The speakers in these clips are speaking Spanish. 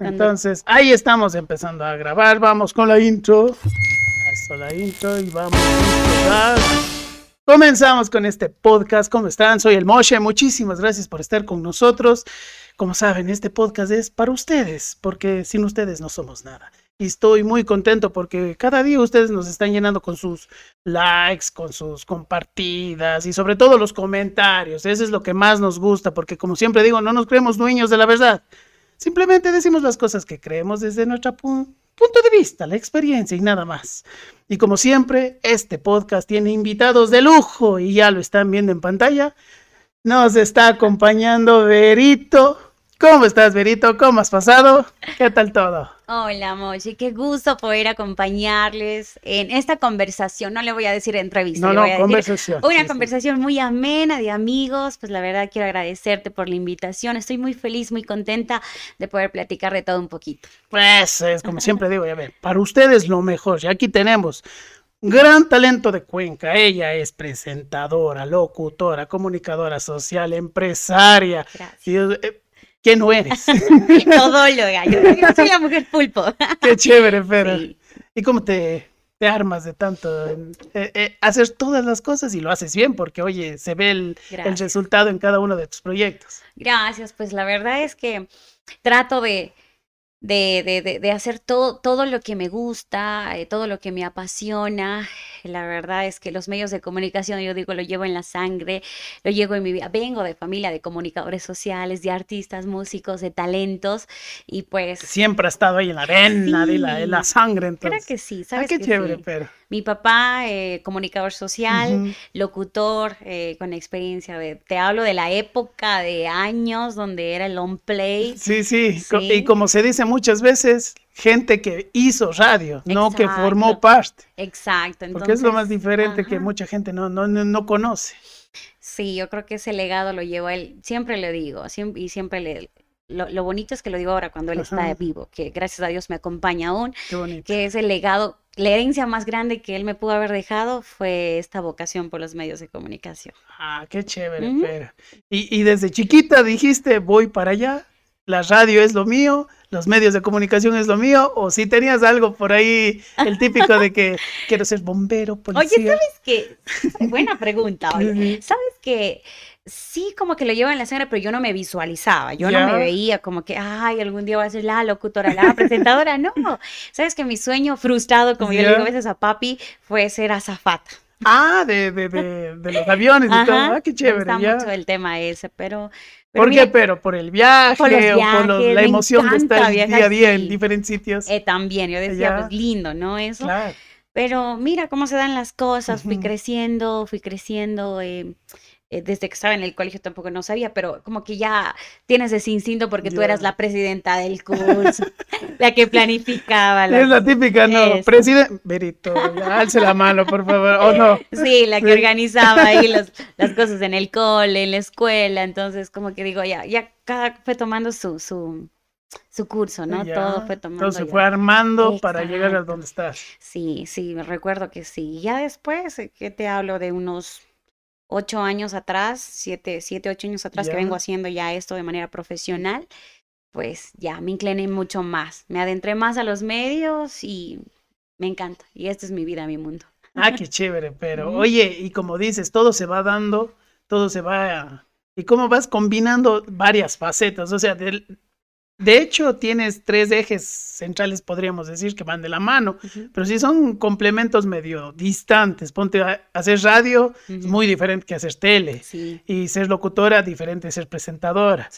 Entonces, ahí estamos empezando a grabar. Vamos con la intro. Eso, la intro y vamos a Comenzamos con este podcast. ¿Cómo están? Soy el Moshe. Muchísimas gracias por estar con nosotros. Como saben, este podcast es para ustedes, porque sin ustedes no somos nada. Y estoy muy contento porque cada día ustedes nos están llenando con sus likes, con sus compartidas y sobre todo los comentarios. Eso es lo que más nos gusta, porque como siempre digo, no nos creemos dueños de la verdad. Simplemente decimos las cosas que creemos desde nuestro punto de vista, la experiencia y nada más. Y como siempre, este podcast tiene invitados de lujo y ya lo están viendo en pantalla. Nos está acompañando Verito. ¿Cómo estás, Verito? ¿Cómo has pasado? ¿Qué tal todo? Hola, Mochi, qué gusto poder acompañarles en esta conversación. No le voy a decir entrevista, no, no, conversación. Una conversación muy amena de amigos. Pues la verdad quiero agradecerte por la invitación. Estoy muy feliz, muy contenta de poder platicar de todo un poquito. Pues es como siempre digo, ya ver, para ustedes lo mejor. Y aquí tenemos gran talento de Cuenca. Ella es presentadora, locutora, comunicadora social, empresaria. Gracias. Eh, ¿Qué no eres? Todóloga, yo, yo soy la mujer pulpo. Qué chévere, pero. ¿Y cómo te, te armas de tanto eh, eh, hacer todas las cosas y lo haces bien? Porque, oye, se ve el, el resultado en cada uno de tus proyectos. Gracias, pues la verdad es que trato de de, de, de, hacer todo, todo lo que me gusta, eh, todo lo que me apasiona. La verdad es que los medios de comunicación, yo digo, lo llevo en la sangre, lo llevo en mi vida. Vengo de familia de comunicadores sociales, de artistas, músicos, de talentos y pues... Siempre ha estado ahí en la arena, de la, en la sangre. Entonces. Creo que sí, ¿sabes? Ah, qué chévere, pero... Mi papá, eh, comunicador social, locutor, eh, con experiencia de, te hablo de la época de años donde era el long play. Sí, sí, y como se dice muchas veces, gente que hizo radio, no que formó parte. Exacto. Porque es lo más diferente que mucha gente no, no, no, conoce. Sí, yo creo que ese legado lo llevó él, siempre le digo, y siempre le, lo, bonito es que lo digo ahora cuando él está vivo, que gracias a Dios me acompaña aún, que es el legado, la herencia más grande que él me pudo haber dejado fue esta vocación por los medios de comunicación. Ah, qué chévere, pero. Y, y desde chiquita dijiste, voy para allá, la radio es lo mío, los medios de comunicación es lo mío, o si tenías algo por ahí, el típico de que quiero ser bombero, policía. Oye, ¿sabes qué? Buena pregunta, oye. ¿Sabes qué? sí como que lo llevo en la sangre, pero yo no me visualizaba, yo no me veía como que, ay, algún día voy a ser la locutora, la presentadora, no. Sabes que mi sueño frustrado, como yo le digo a veces a papi, fue ser azafata. Ah, de, de, de, los aviones y todo, ah, qué chévere. Me gusta mucho el tema ese, pero... ¿Por qué? Pero por el viaje o por la emoción de estar día a día en diferentes sitios. Eh, también, yo decía, pues lindo, ¿no? Eso. Claro. Pero mira cómo se dan las cosas, fui creciendo, fui creciendo. Eh, eh, desde que estaba en el colegio tampoco no sabía, pero como que ya tienes ese instinto porque tú eras la presidenta del curso, la que planificaba. Es la típica, ¿no? Presidente, Berito, alce la mano, por favor, o no. Sí, la que organizaba ahí las cosas en el cole, en la escuela, entonces como que digo, ya, ya cada fue tomando su, su, su curso, ¿no? Todo fue tomando. Entonces fue armando para llegar a donde estás. Sí, sí, me recuerdo que sí. Ya después, eh, ¿qué te hablo de unos ocho años atrás, siete, siete, ocho años atrás que vengo haciendo ya esto de manera profesional, pues ya me incliné mucho más. Me adentré más a los medios y me encanta. Y esta es mi vida, mi mundo. Ah, qué chévere, pero oye, y como dices, todo se va dando, todo se va... ¿Y cómo vas combinando varias facetas? O sea, del, de hecho, tienes tres ejes centrales, podríamos decir, que van de la mano, pero sí son complementos medio distantes. Ponte a hacer radio, es muy diferente que hacer tele. Y ser locutora, diferente de ser presentadora.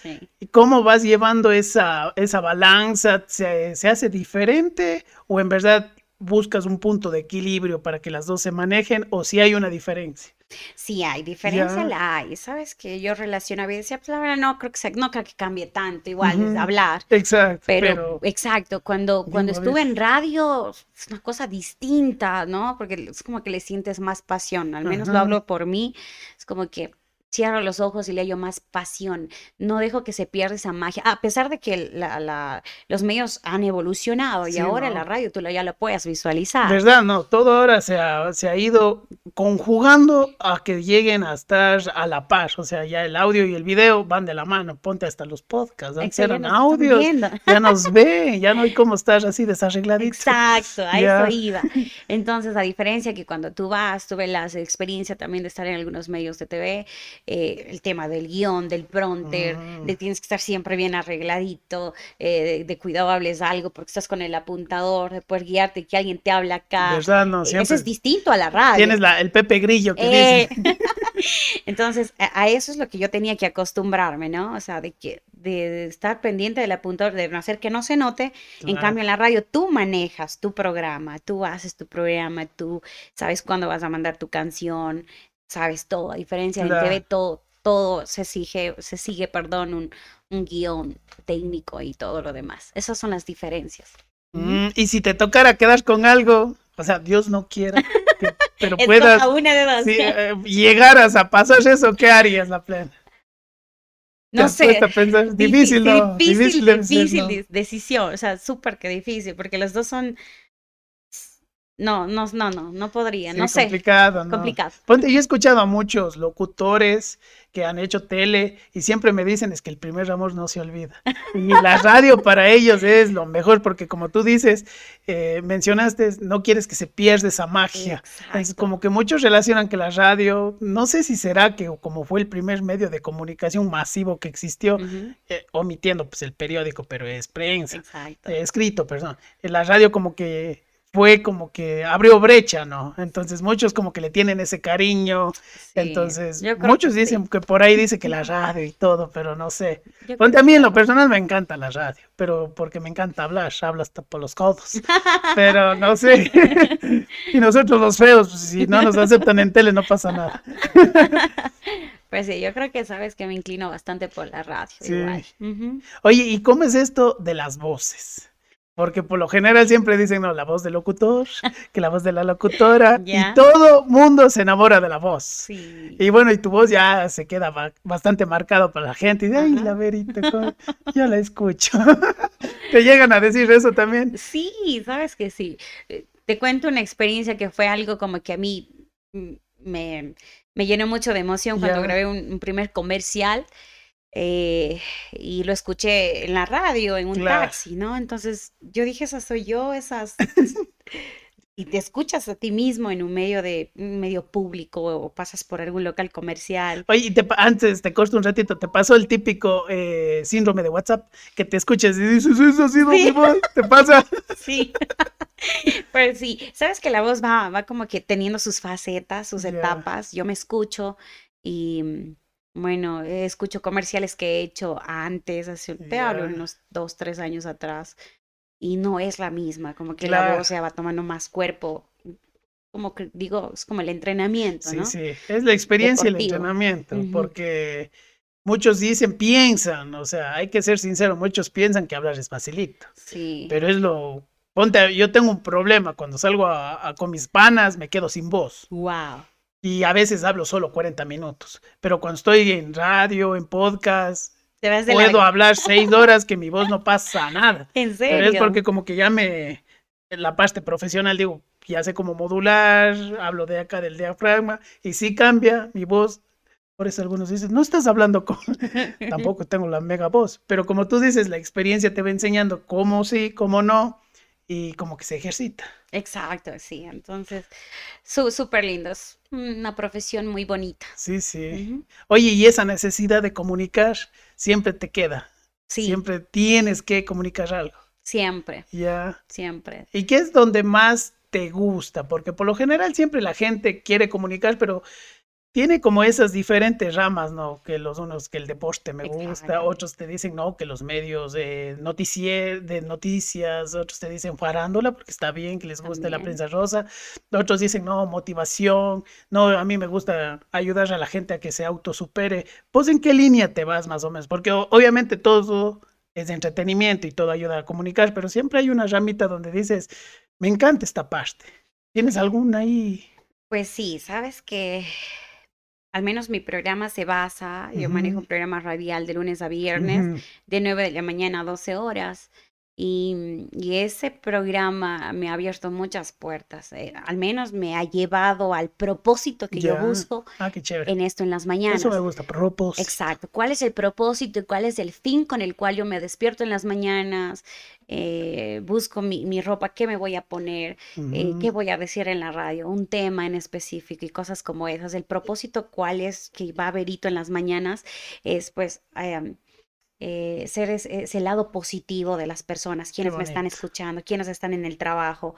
¿Y cómo vas llevando esa, esa balanza? ¿Se, ¿Se hace diferente o en verdad buscas un punto de equilibrio para que las dos se manejen o si hay una diferencia? Sí, hay diferencia, la hay. Sabes que yo relacionaba y decía, pues la verdad no creo que no creo que cambie tanto, igual es hablar. Exacto. Pero, exacto, cuando, cuando estuve en radio es una cosa distinta, ¿no? Porque es como que le sientes más pasión, al menos lo hablo por mí, es como que cierro los ojos y le hallo más pasión. No dejo que se pierda esa magia. A pesar de que la, la, los medios han evolucionado y Sí, ahora ¿no? la radio tú ya lo puedes visualizar. ¿Verdad? No, todo ahora se ha, se ha ido conjugando a que lleguen a estar a la par. O sea, ya el audio y el video van de la mano. Ponte hasta los podcasts. Antes eran audios. Ya nos ve, ya no hay cómo estar así desarregladito. Exacto, a Ya. eso iba. Entonces, a diferencia que cuando tú vas, tuve la experiencia también de estar en algunos medios de TV, eh, el tema del guion, del prompter, Mm. de tienes que estar siempre bien arregladito, eh, de, de cuidado hables algo porque estás con el apuntador, de poder guiarte, que alguien te habla acá. ¿Verdad? No, Eh, Eso es distinto a la radio. tienes la, el Pepe Grillo que Eh, dice. Entonces, a, a eso es lo que yo tenía que acostumbrarme, ¿no? O sea, de que de, de estar pendiente del apuntador, de no hacer que no se note. En cambio, en la radio tú manejas tu programa, tú haces tu programa, tú sabes cuándo vas a mandar tu canción, sabes todo. A diferencia en Claro. TV, todo, todo se sigue, se sigue, perdón, un, un guion técnico y todo lo demás. Esas son las diferencias. Mm, y si te tocara quedar con algo, o sea, Dios no quiera, que- pero puedas una de dos. eh, llegaras a pasar eso, ¿qué harías la plena? ¿Te No sé. puesto a pensar? Difí- Difícil, ¿no? Difícil, difícil ¿no? de- decisión, o sea, súper que difícil, porque los dos son... No, no, no, no, no podría, Sí, no sé, complicado, ¿no? complicado. Ponte, yo he escuchado a muchos locutores que han hecho tele y siempre me dicen es que el primer amor no se olvida. Y la radio para ellos es lo mejor porque como tú dices, eh, mencionaste, no quieres que se pierda esa magia. Es como que muchos relacionan que la radio, no sé si será que como fue el primer medio de comunicación masivo que existió, eh, omitiendo pues el periódico, pero es prensa, Exacto. eh, escrito, perdón. En la radio como que fue como que abrió brecha, ¿no? Entonces muchos como que le tienen ese cariño. Sí, Entonces muchos que sí, dicen que por ahí dice que la radio y todo, pero no sé. creo a mí en lo personal me encanta la radio, pero porque me encanta hablar, hablo hasta por los codos. Pero no sé. y nosotros los feos, pues, si no nos aceptan en tele no pasa nada. Pues sí, yo creo que sabes que me inclino bastante por la radio, Sí. igual. Oye, ¿y cómo es esto de las voces? Porque por lo general siempre dicen, no, la voz del locutor, que la voz de la locutora, y todo mundo se enamora de la voz. Sí. Y bueno, y tu voz ya se queda ba- bastante marcado para la gente. Y de, ay, la verita, yo la escucho. ¿Te llegan a decir eso también? Sí, sabes que sí. Eh, Te cuento una experiencia que fue algo como que a mí mm, me, me llenó mucho de emoción cuando grabé un, un primer comercial eh, y lo escuché en la radio, en un Claro. taxi, ¿no? Entonces yo dije, esa soy yo, esas... Y te escuchas a ti mismo en un medio de un medio público o pasas por algún local comercial. Oye, y te antes te corto un ratito, te pasó el típico eh, síndrome de WhatsApp, que te escuchas y dices, eso ha sido Sí. mi voz, ¿te pasa? Sí. Pero sí, sabes que la voz va, va como que teniendo sus facetas, sus etapas. Yo me escucho y mm, bueno, eh, escucho comerciales que he hecho antes, hace, te hablo unos dos, tres años atrás, y no es la misma, como que la voz ya va tomando más cuerpo. Como que digo, es como el entrenamiento, Sí, ¿no? sí, es la experiencia y el entrenamiento, porque muchos dicen, piensan, o sea, hay que ser sincero, muchos piensan que hablar es facilito, Sí. pero es lo... Ponte, yo tengo un problema, cuando salgo a- a- con mis panas me quedo sin voz. Wow. Y a veces hablo solo 40 minutos, pero cuando estoy en radio, en podcast, puedo la... hablar seis horas que mi voz no pasa nada. ¿En Pero serio? es porque como que ya me, en la parte profesional digo, ya sé cómo modular, hablo de acá del diafragma, y sí cambia mi voz. Por eso algunos dicen, no estás hablando con, tampoco tengo la mega voz, pero como tú dices, la experiencia te va enseñando cómo sí, cómo no, y como que se ejercita. Exacto, sí. Entonces, súper lindo. Es una profesión muy bonita. Sí, sí. Oye, y esa necesidad de comunicar siempre te queda. Sí, Siempre tienes que comunicar algo. siempre, Ya. siempre. ¿Y qué es donde más te gusta? Porque por lo general siempre la gente quiere comunicar, pero tiene como esas diferentes ramas, ¿no? Que los unos que el deporte me gusta, otros te dicen, no, que los medios de, noticie- de noticias, otros te dicen farándula, porque está bien que les guste la prensa rosa, otros dicen, no, motivación, no, a mí me gusta ayudar a la gente a que se autosupere. Pues, ¿en qué línea te vas más o menos? Porque obviamente todo es de entretenimiento y todo ayuda a comunicar, pero siempre hay una ramita donde dices, me encanta esta parte. ¿Tienes alguna ahí? Pues sí, sabes que al menos mi programa se basa, yo manejo un programa radial de lunes a viernes, de 9 de la mañana a 12 horas. Y, ese programa me ha abierto muchas puertas. Eh, al menos me ha llevado al propósito que yo busco ah, en esto en las mañanas. Eso me gusta, propósito. Exacto. ¿Cuál es el propósito y cuál es el fin con el cual yo me despierto en las mañanas? Eh, busco mi, ropa, qué me voy a poner, eh, qué voy a decir en la radio, un tema en específico y cosas como esas. El propósito, cuál es que va a verito en las mañanas, es pues... Em, eh, ser ese, lado positivo de las personas, quienes me están escuchando, quienes están en el trabajo.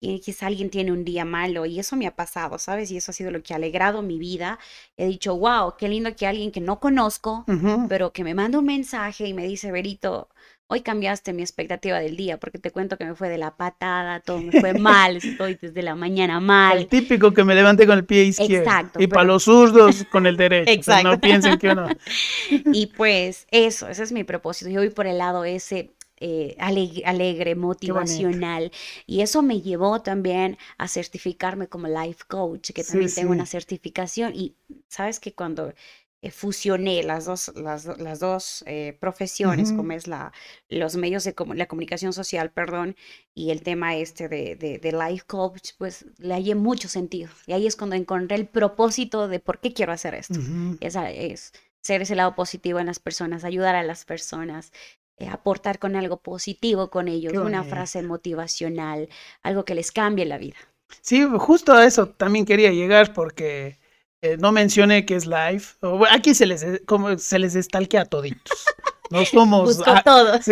Y quizá alguien tiene un día malo y eso me ha pasado, ¿sabes? Y eso ha sido lo que ha alegrado mi vida. He dicho, wow, qué lindo que alguien que no conozco, pero que me manda un mensaje y me dice, Berito, Hoy cambiaste mi expectativa del día porque te cuento que me fue de la patada, todo me fue mal, estoy desde la mañana mal. El típico que me levanté con el pie izquierdo. Exacto. Y para los zurdos con el derecho. Exacto. no piensen que uno. Y pues eso, ese es mi propósito. Yo voy por el lado ese eh, alegre, motivacional. Y eso me llevó también a certificarme como life coach, que también tengo una certificación. Y sabes que cuando eh, fusioné las dos, las, las dos eh, profesiones, como es la, los medios de la comunicación social, perdón, y el tema este de, de, life coach, pues le hallé mucho sentido. Y ahí es cuando encontré el propósito de por qué quiero hacer esto. Esa es ser ese lado positivo en las personas, ayudar a las personas, eh, aportar con algo positivo con ellos, una frase motivacional, algo que les cambie la vida. Sí, justo a eso también quería llegar porque eh, no mencioné que es live. Aquí se les, como, se les a toditos. No somos,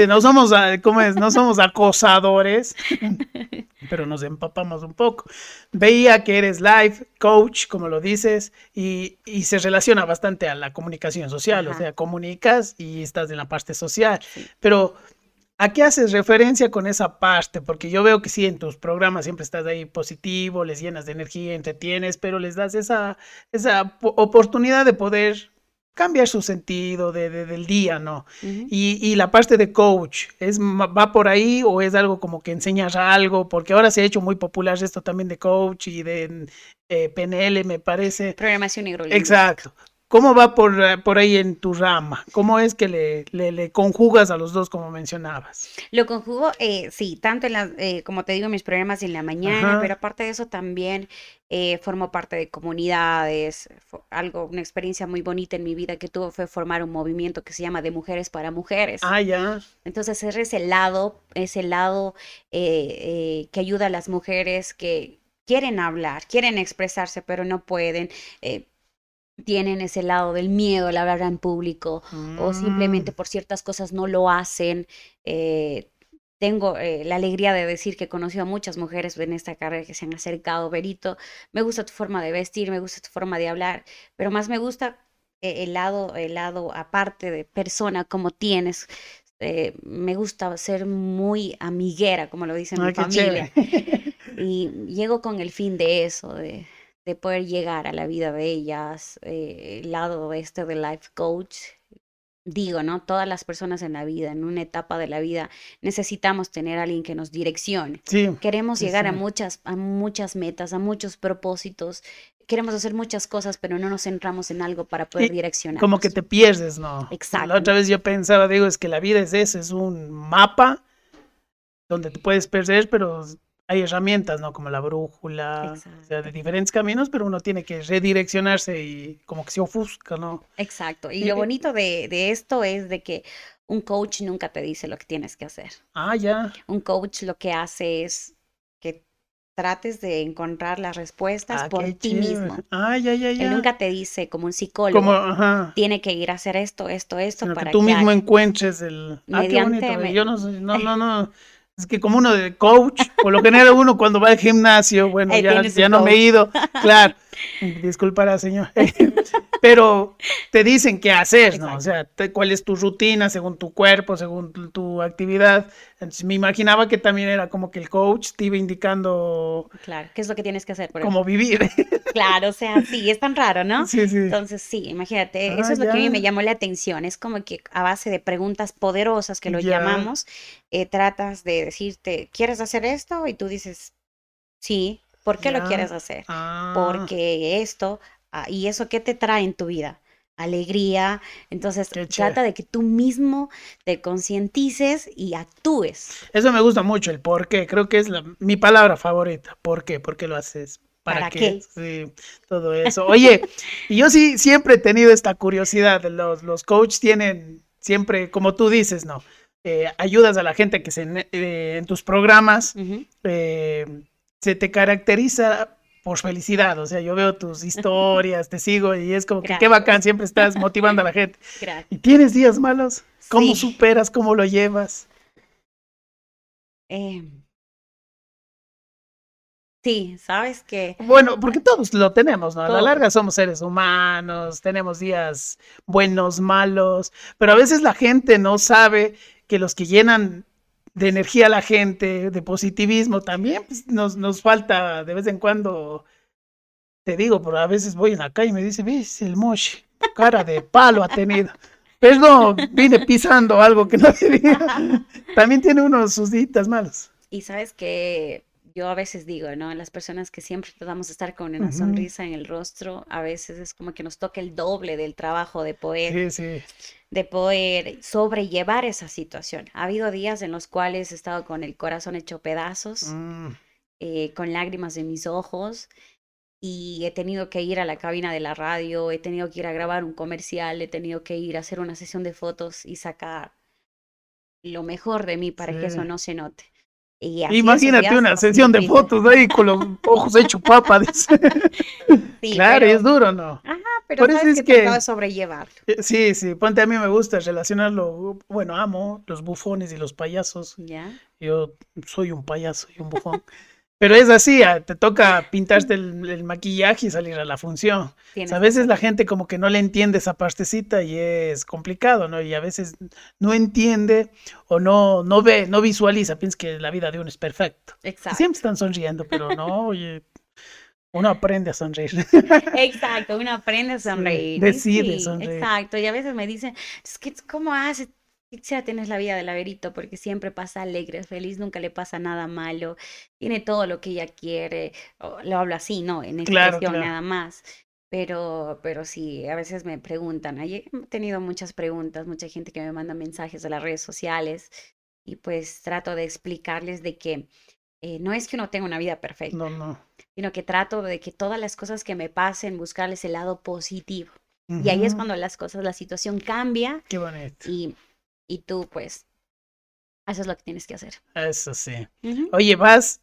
no somos, ¿cómo es? No somos acosadores, pero nos empapamos un poco. Veía que eres live coach, como lo dices, y, se relaciona bastante a la comunicación social, o sea, comunicas y estás en la parte social, pero ¿A qué haces referencia con esa parte? Porque yo veo que sí, en tus programas siempre estás ahí positivo, les llenas de energía, entretienes, pero les das esa, esa oportunidad de poder cambiar su sentido de, del día, ¿no? y, y, la parte de coach, ¿es, ¿va por ahí o es algo como que enseñas algo? Porque ahora se ha hecho muy popular esto también de coach y de eh, PNL, me parece. Programación y Exacto. ¿Cómo va por, eh, por ahí en tu rama? ¿Cómo es que le, le, conjugas a los dos como mencionabas? Lo conjugo, eh, sí, tanto en la, eh, como te digo, mis programas en la mañana, pero aparte de eso también formo parte de comunidades. Algo, una experiencia muy bonita en mi vida que tuve fue formar un movimiento que se llama de mujeres para mujeres. Ah, ya. Entonces es ese lado, ese lado que ayuda a las mujeres que quieren hablar, quieren expresarse, pero no pueden tienen ese lado del miedo al hablar en público o simplemente mm. por ciertas cosas no lo hacen. Eh, tengo eh, la alegría de decir que he conocido a muchas mujeres en esta carrera que se han acercado, Berito, me gusta tu forma de vestir, me gusta tu forma de hablar, pero más me gusta eh, el lado, el lado aparte de persona como tienes. me gusta ser muy amiguera, como lo dice mi familia. y llego con el fin de eso, de, de poder llegar a la vida de ellas, eh, el lado este de life coach. Digo, ¿no? Todas las personas en la vida, en una etapa de la vida, necesitamos tener a alguien que nos direccione. Queremos llegar a muchas, a muchas metas, a muchos propósitos. Queremos hacer muchas cosas, pero no nos centramos en algo para poder direccionar. Como que te pierdes, ¿no? Exacto. La otra vez yo pensaba, digo, es que la vida es eso, es un mapa donde te puedes perder, pero hay herramientas, ¿no? Como la brújula, o sea, de diferentes caminos, pero uno tiene que redireccionarse y como que se ofusca, ¿no? Exacto. Y, lo bonito de, de, esto es de que un coach nunca te dice lo que tienes que hacer. Ah, ya. Un coach lo que hace es que trates de encontrar las respuestas ah, por ti mismo. Ah, ya, ya, ya. Él nunca te dice como un psicólogo, como, ajá. tiene que ir a hacer esto, esto, esto, para que tú mismo encuentres el... Ah, qué bonito. Yo no, no, no, no. Es que como uno de coach, por lo general uno cuando va al gimnasio, bueno, ya, ya no me he ido, claro, disculpará señor, pero te dicen qué hacer, ¿no? O sea, cuál es tu rutina según tu cuerpo, según tu, actividad. Entonces, me imaginaba que también era como que el coach te iba indicando... Claro, qué es lo que tienes que hacer. Por cómo vivir. Claro, o sea, sí, es tan raro, ¿no? Sí, sí. Entonces, sí, imagínate, ah, eso es lo que a mí me llamó la atención. Es como que a base de preguntas poderosas que lo llamamos, eh, tratas de decirte, ¿quieres hacer esto? Y tú dices, sí, ¿por qué lo quieres hacer? Ah. Porque esto, Ah, ¿Y eso qué te trae en tu vida? Alegría. Entonces, trata de que tú mismo te concientices y actúes. Eso me gusta mucho, el por qué. Creo que es mi palabra favorita. ¿Por qué? ¿Por qué lo haces? ¿Para, qué? Sí, todo eso. Oye, y yo sí siempre he tenido esta curiosidad. Los, los coaches tienen siempre, como tú dices, ¿no? Eh, ayudas a la gente que se eh, en tus programas eh, se te caracteriza por felicidad, o sea, yo veo tus historias, te sigo y es como que qué bacán, siempre estás motivando a la gente. ¿Y tienes días malos? ¿Cómo superas? ¿Cómo lo llevas? sí, sabes que... Bueno, porque todos lo tenemos, ¿no? A la larga somos seres humanos, tenemos días buenos, malos, pero a veces la gente no sabe que los que llenan de energía a la gente, de positivismo también, pues, nos, nos falta de vez en cuando, te digo, pero a veces voy en la calle y me dice, ves, el moche, cara de palo ha tenido. Pero no, vine pisando algo que no debía. También tiene unos sus días malos. Y sabes que yo a veces digo, ¿no? Las personas que siempre tratamos de estar con una sonrisa en el rostro, a veces es como que nos toca el doble del trabajo de poder, de poder sobrellevar esa situación. Ha habido días en los cuales he estado con el corazón hecho pedazos, mm. eh, con lágrimas en mis ojos, y he tenido que ir a la cabina de la radio, he tenido que ir a grabar un comercial, he tenido que ir a hacer una sesión de fotos y sacar lo mejor de mí para que eso no se note. Imagínate una sesión de fotos ahí con los ojos hechos papa. claro, y es duro, ¿no? Ajá, pero Por sabes es que, que sobrellevarlo. Eh, sí, sí, ponte a mí me gusta relacionarlo, bueno, amo los bufones y los payasos. Ya. Yo soy un payaso y un bufón. Pero es así, ah, te toca pintarte el, maquillaje y salir a la función. a veces la gente como que no le entiende esa partecita y es complicado, ¿no? Y a veces no entiende o no, no ve, no visualiza, piensa que la vida de uno es perfecto. Exacto. Siempre están sonriendo, pero no, oye, uno aprende a sonreír. Exacto, uno aprende a sonreír. decide sonreír. Exacto, y a veces me dicen, es que, ¿cómo haces? Quisiera tener la vida de laberito porque siempre pasa alegre, feliz, nunca le pasa nada malo, tiene todo lo que ella quiere, lo hablo así, ¿no? En expresión nada más. Pero, pero sí, a veces me preguntan, he tenido muchas preguntas, mucha gente que me manda mensajes de las redes sociales y pues trato de explicarles de que eh, no es que uno tenga una vida perfecta, no, no. sino que trato de que todas las cosas que me pasen, buscarles el lado positivo. Y ahí es cuando las cosas, la situación cambia. Qué bonito. Y y tú pues haces lo que tienes que hacer. Eso sí. Oye, vas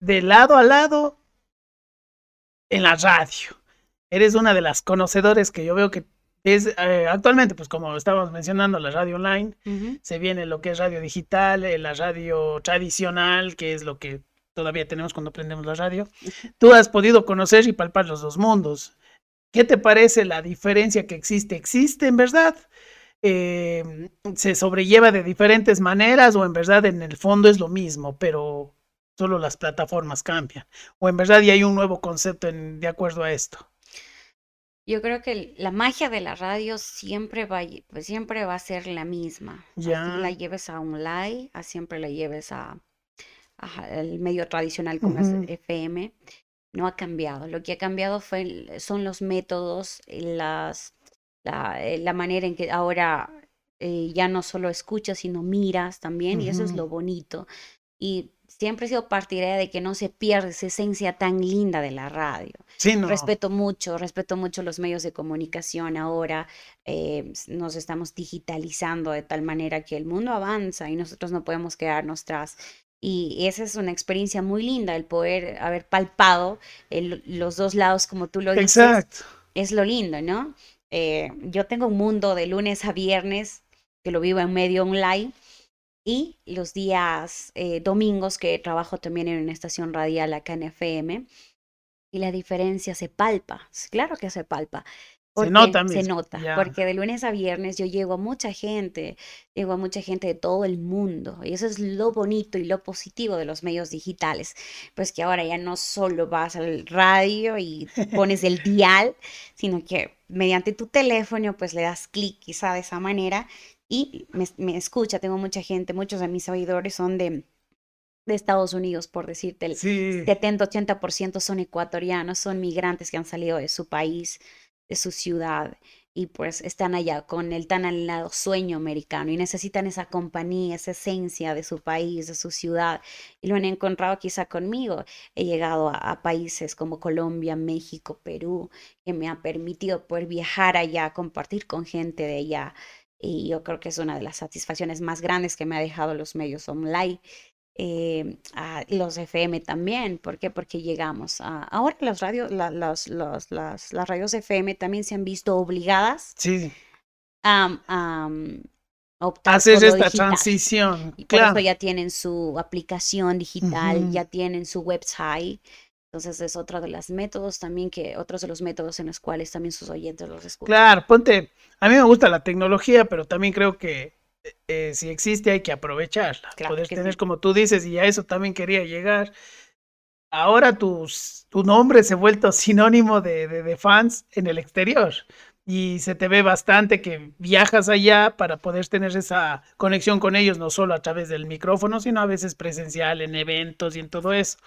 de lado a lado en la radio. Eres una de las conocedores que yo veo que es eh, actualmente, pues como estábamos mencionando, la radio online, se viene lo que es radio digital, eh, la radio tradicional, que es lo que todavía tenemos cuando prendemos la radio. Tú has podido conocer y palpar los dos mundos. ¿Qué te parece la diferencia que existe? ¿Existe en verdad? Eh, se sobrelleva de diferentes maneras o en verdad en el fondo es lo mismo, pero solo las plataformas cambian. O en verdad ya hay un nuevo concepto en, de acuerdo a esto. Yo creo que la magia de la radio siempre va, pues siempre va a ser la misma. Ya. la lleves a un live, a siempre la lleves a, el medio tradicional como es FM. No ha cambiado. Lo que ha cambiado fue, son los métodos, las la, eh, la manera en que ahora eh, ya no solo escuchas, sino miras también, y eso es lo bonito. Y siempre he sido partidaria de que no se pierda esa esencia tan linda de la radio. Sí, no. Respeto mucho, respeto mucho los medios de comunicación ahora. Eh, nos estamos digitalizando de tal manera que el mundo avanza y nosotros no podemos quedarnos atrás. Y esa es una experiencia muy linda, el poder haber palpado los dos lados como tú lo dices. Exacto. Es lo lindo, ¿no? Eh, yo tengo un mundo de lunes a viernes que lo vivo en medio online y los días eh, domingos que trabajo también en una estación radial acá en FM y la diferencia se palpa, claro que se palpa se nota, se nota porque de lunes a viernes yo llego a mucha gente, llego a mucha gente de todo el mundo y eso es lo bonito y lo positivo de los medios digitales, pues que ahora ya no solo vas al radio y pones el dial, sino que mediante tu teléfono pues le das clic quizá de esa manera y me, me escucha, tengo mucha gente, muchos de mis oidores son de de Estados Unidos, por decirte, el Sí. 70-80% son ecuatorianos, son migrantes que han salido de su país, de su ciudad, y pues están allá con el tan anhelado sueño americano y necesitan esa compañía, esa esencia de su país, de su ciudad, y lo han encontrado quizá conmigo. He llegado a, a países como Colombia, México, Perú, que me ha permitido poder viajar allá, compartir con gente de allá. Y yo creo que es una de las satisfacciones más grandes que me ha dejado los medios online eh, a los FM también. ¿Por qué? Porque llegamos a... Ahora las radios, la- los- los- las, las radios FM también se han visto obligadas Sí. a, um, optar Hacer por lo esta digital. transición. Y por Claro. eso ya tienen su aplicación digital, ya tienen su website. Entonces es otro de los métodos también que, otros de los métodos en los cuales también sus oyentes los escuchan. Claro, ponte, a mí me gusta la tecnología, pero también creo que eh, si existe hay que aprovecharla. Claro tener, sí. como tú dices, y a eso también quería llegar. Ahora tus, tu nombre se ha vuelto sinónimo de, de- de fans en el exterior. Y se te ve bastante que viajas allá para poder tener esa conexión con ellos, no solo a través del micrófono, sino a veces presencial en eventos y en todo eso.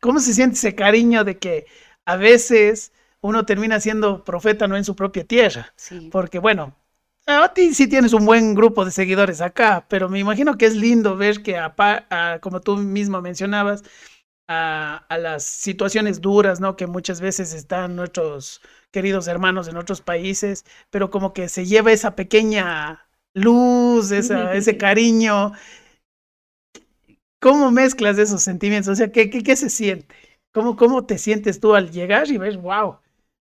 ¿Cómo se siente ese cariño de que a veces uno termina siendo profeta no en su propia tierra? Sí. Porque bueno, a ti sí tienes un buen grupo de seguidores acá, pero me imagino que es lindo ver que, a- como tú mismo mencionabas, a, a las situaciones duras, ¿no? Que muchas veces están nuestros queridos hermanos en otros países, pero como que se lleva esa pequeña luz, esa, ese cariño. ¿Cómo mezclas esos sentimientos? O sea, ¿qué, qué, qué se siente? ¿Cómo, ¿Cómo te sientes tú al llegar y ves, wow,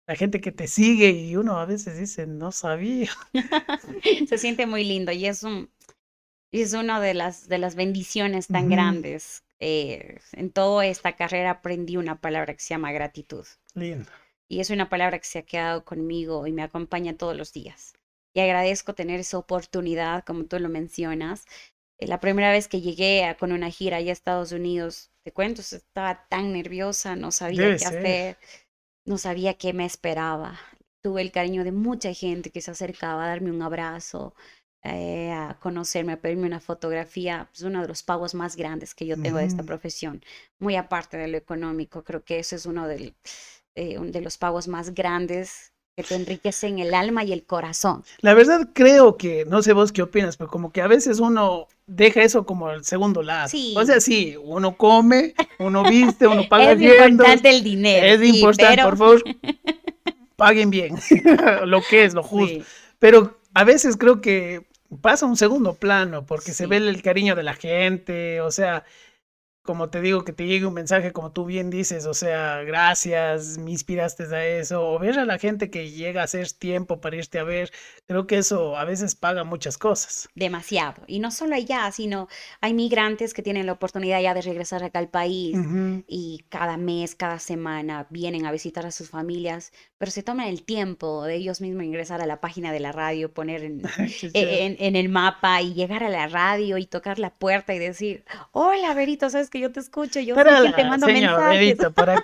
la gente que te sigue y uno a veces dice, no sabía. Se siente muy lindo y es un y es una de las de las bendiciones tan grandes. Eh, en toda esta carrera aprendí una palabra que se llama gratitud Lindo. y es una palabra que se ha quedado conmigo y me acompaña todos los días. Y agradezco tener esa oportunidad, como tú lo mencionas. Eh, La primera vez que llegué a- con una gira allá a Estados Unidos, te cuento, estaba tan nerviosa, no sabía Debe qué ser. hacer, no sabía qué me esperaba. Tuve el cariño de mucha gente que se acercaba a darme un abrazo, eh, a conocerme, a pedirme una fotografía. Es uno de los pagos más grandes que yo tengo de esta profesión. Muy aparte de lo económico, creo que eso es uno del, eh, un de los pagos más grandes que te enriquecen el alma y el corazón. La verdad creo que, no sé vos qué opinas, pero como que a veces uno deja eso como al segundo lado. Sí. O sea, sí, uno come, uno viste, uno paga Es viendo. importante el dinero. Es sí, importante, pero- por favor, paguen bien lo que es, lo justo. Sí, Pero a veces creo que pasa a un segundo plano porque se ve el cariño de la gente, o sea, como te digo, que te llegue un mensaje como tú bien dices, o sea, gracias, me inspiraste a eso, o ver a la gente que llega a hacer tiempo para irte a ver, creo que eso a veces paga muchas cosas. demasiado. Y no solo allá, sino hay migrantes que tienen la oportunidad ya de regresar acá al país. Ujú. y cada mes, cada semana vienen a visitar a sus familias, pero se toman el tiempo de ellos mismos ingresar a la página de la radio, poner en, e- en, en el mapa y llegar a la radio y tocar la puerta y decir, hola, Verito, sabes que yo te escucho, yo soy Para quien te la mando señora mensajes. Para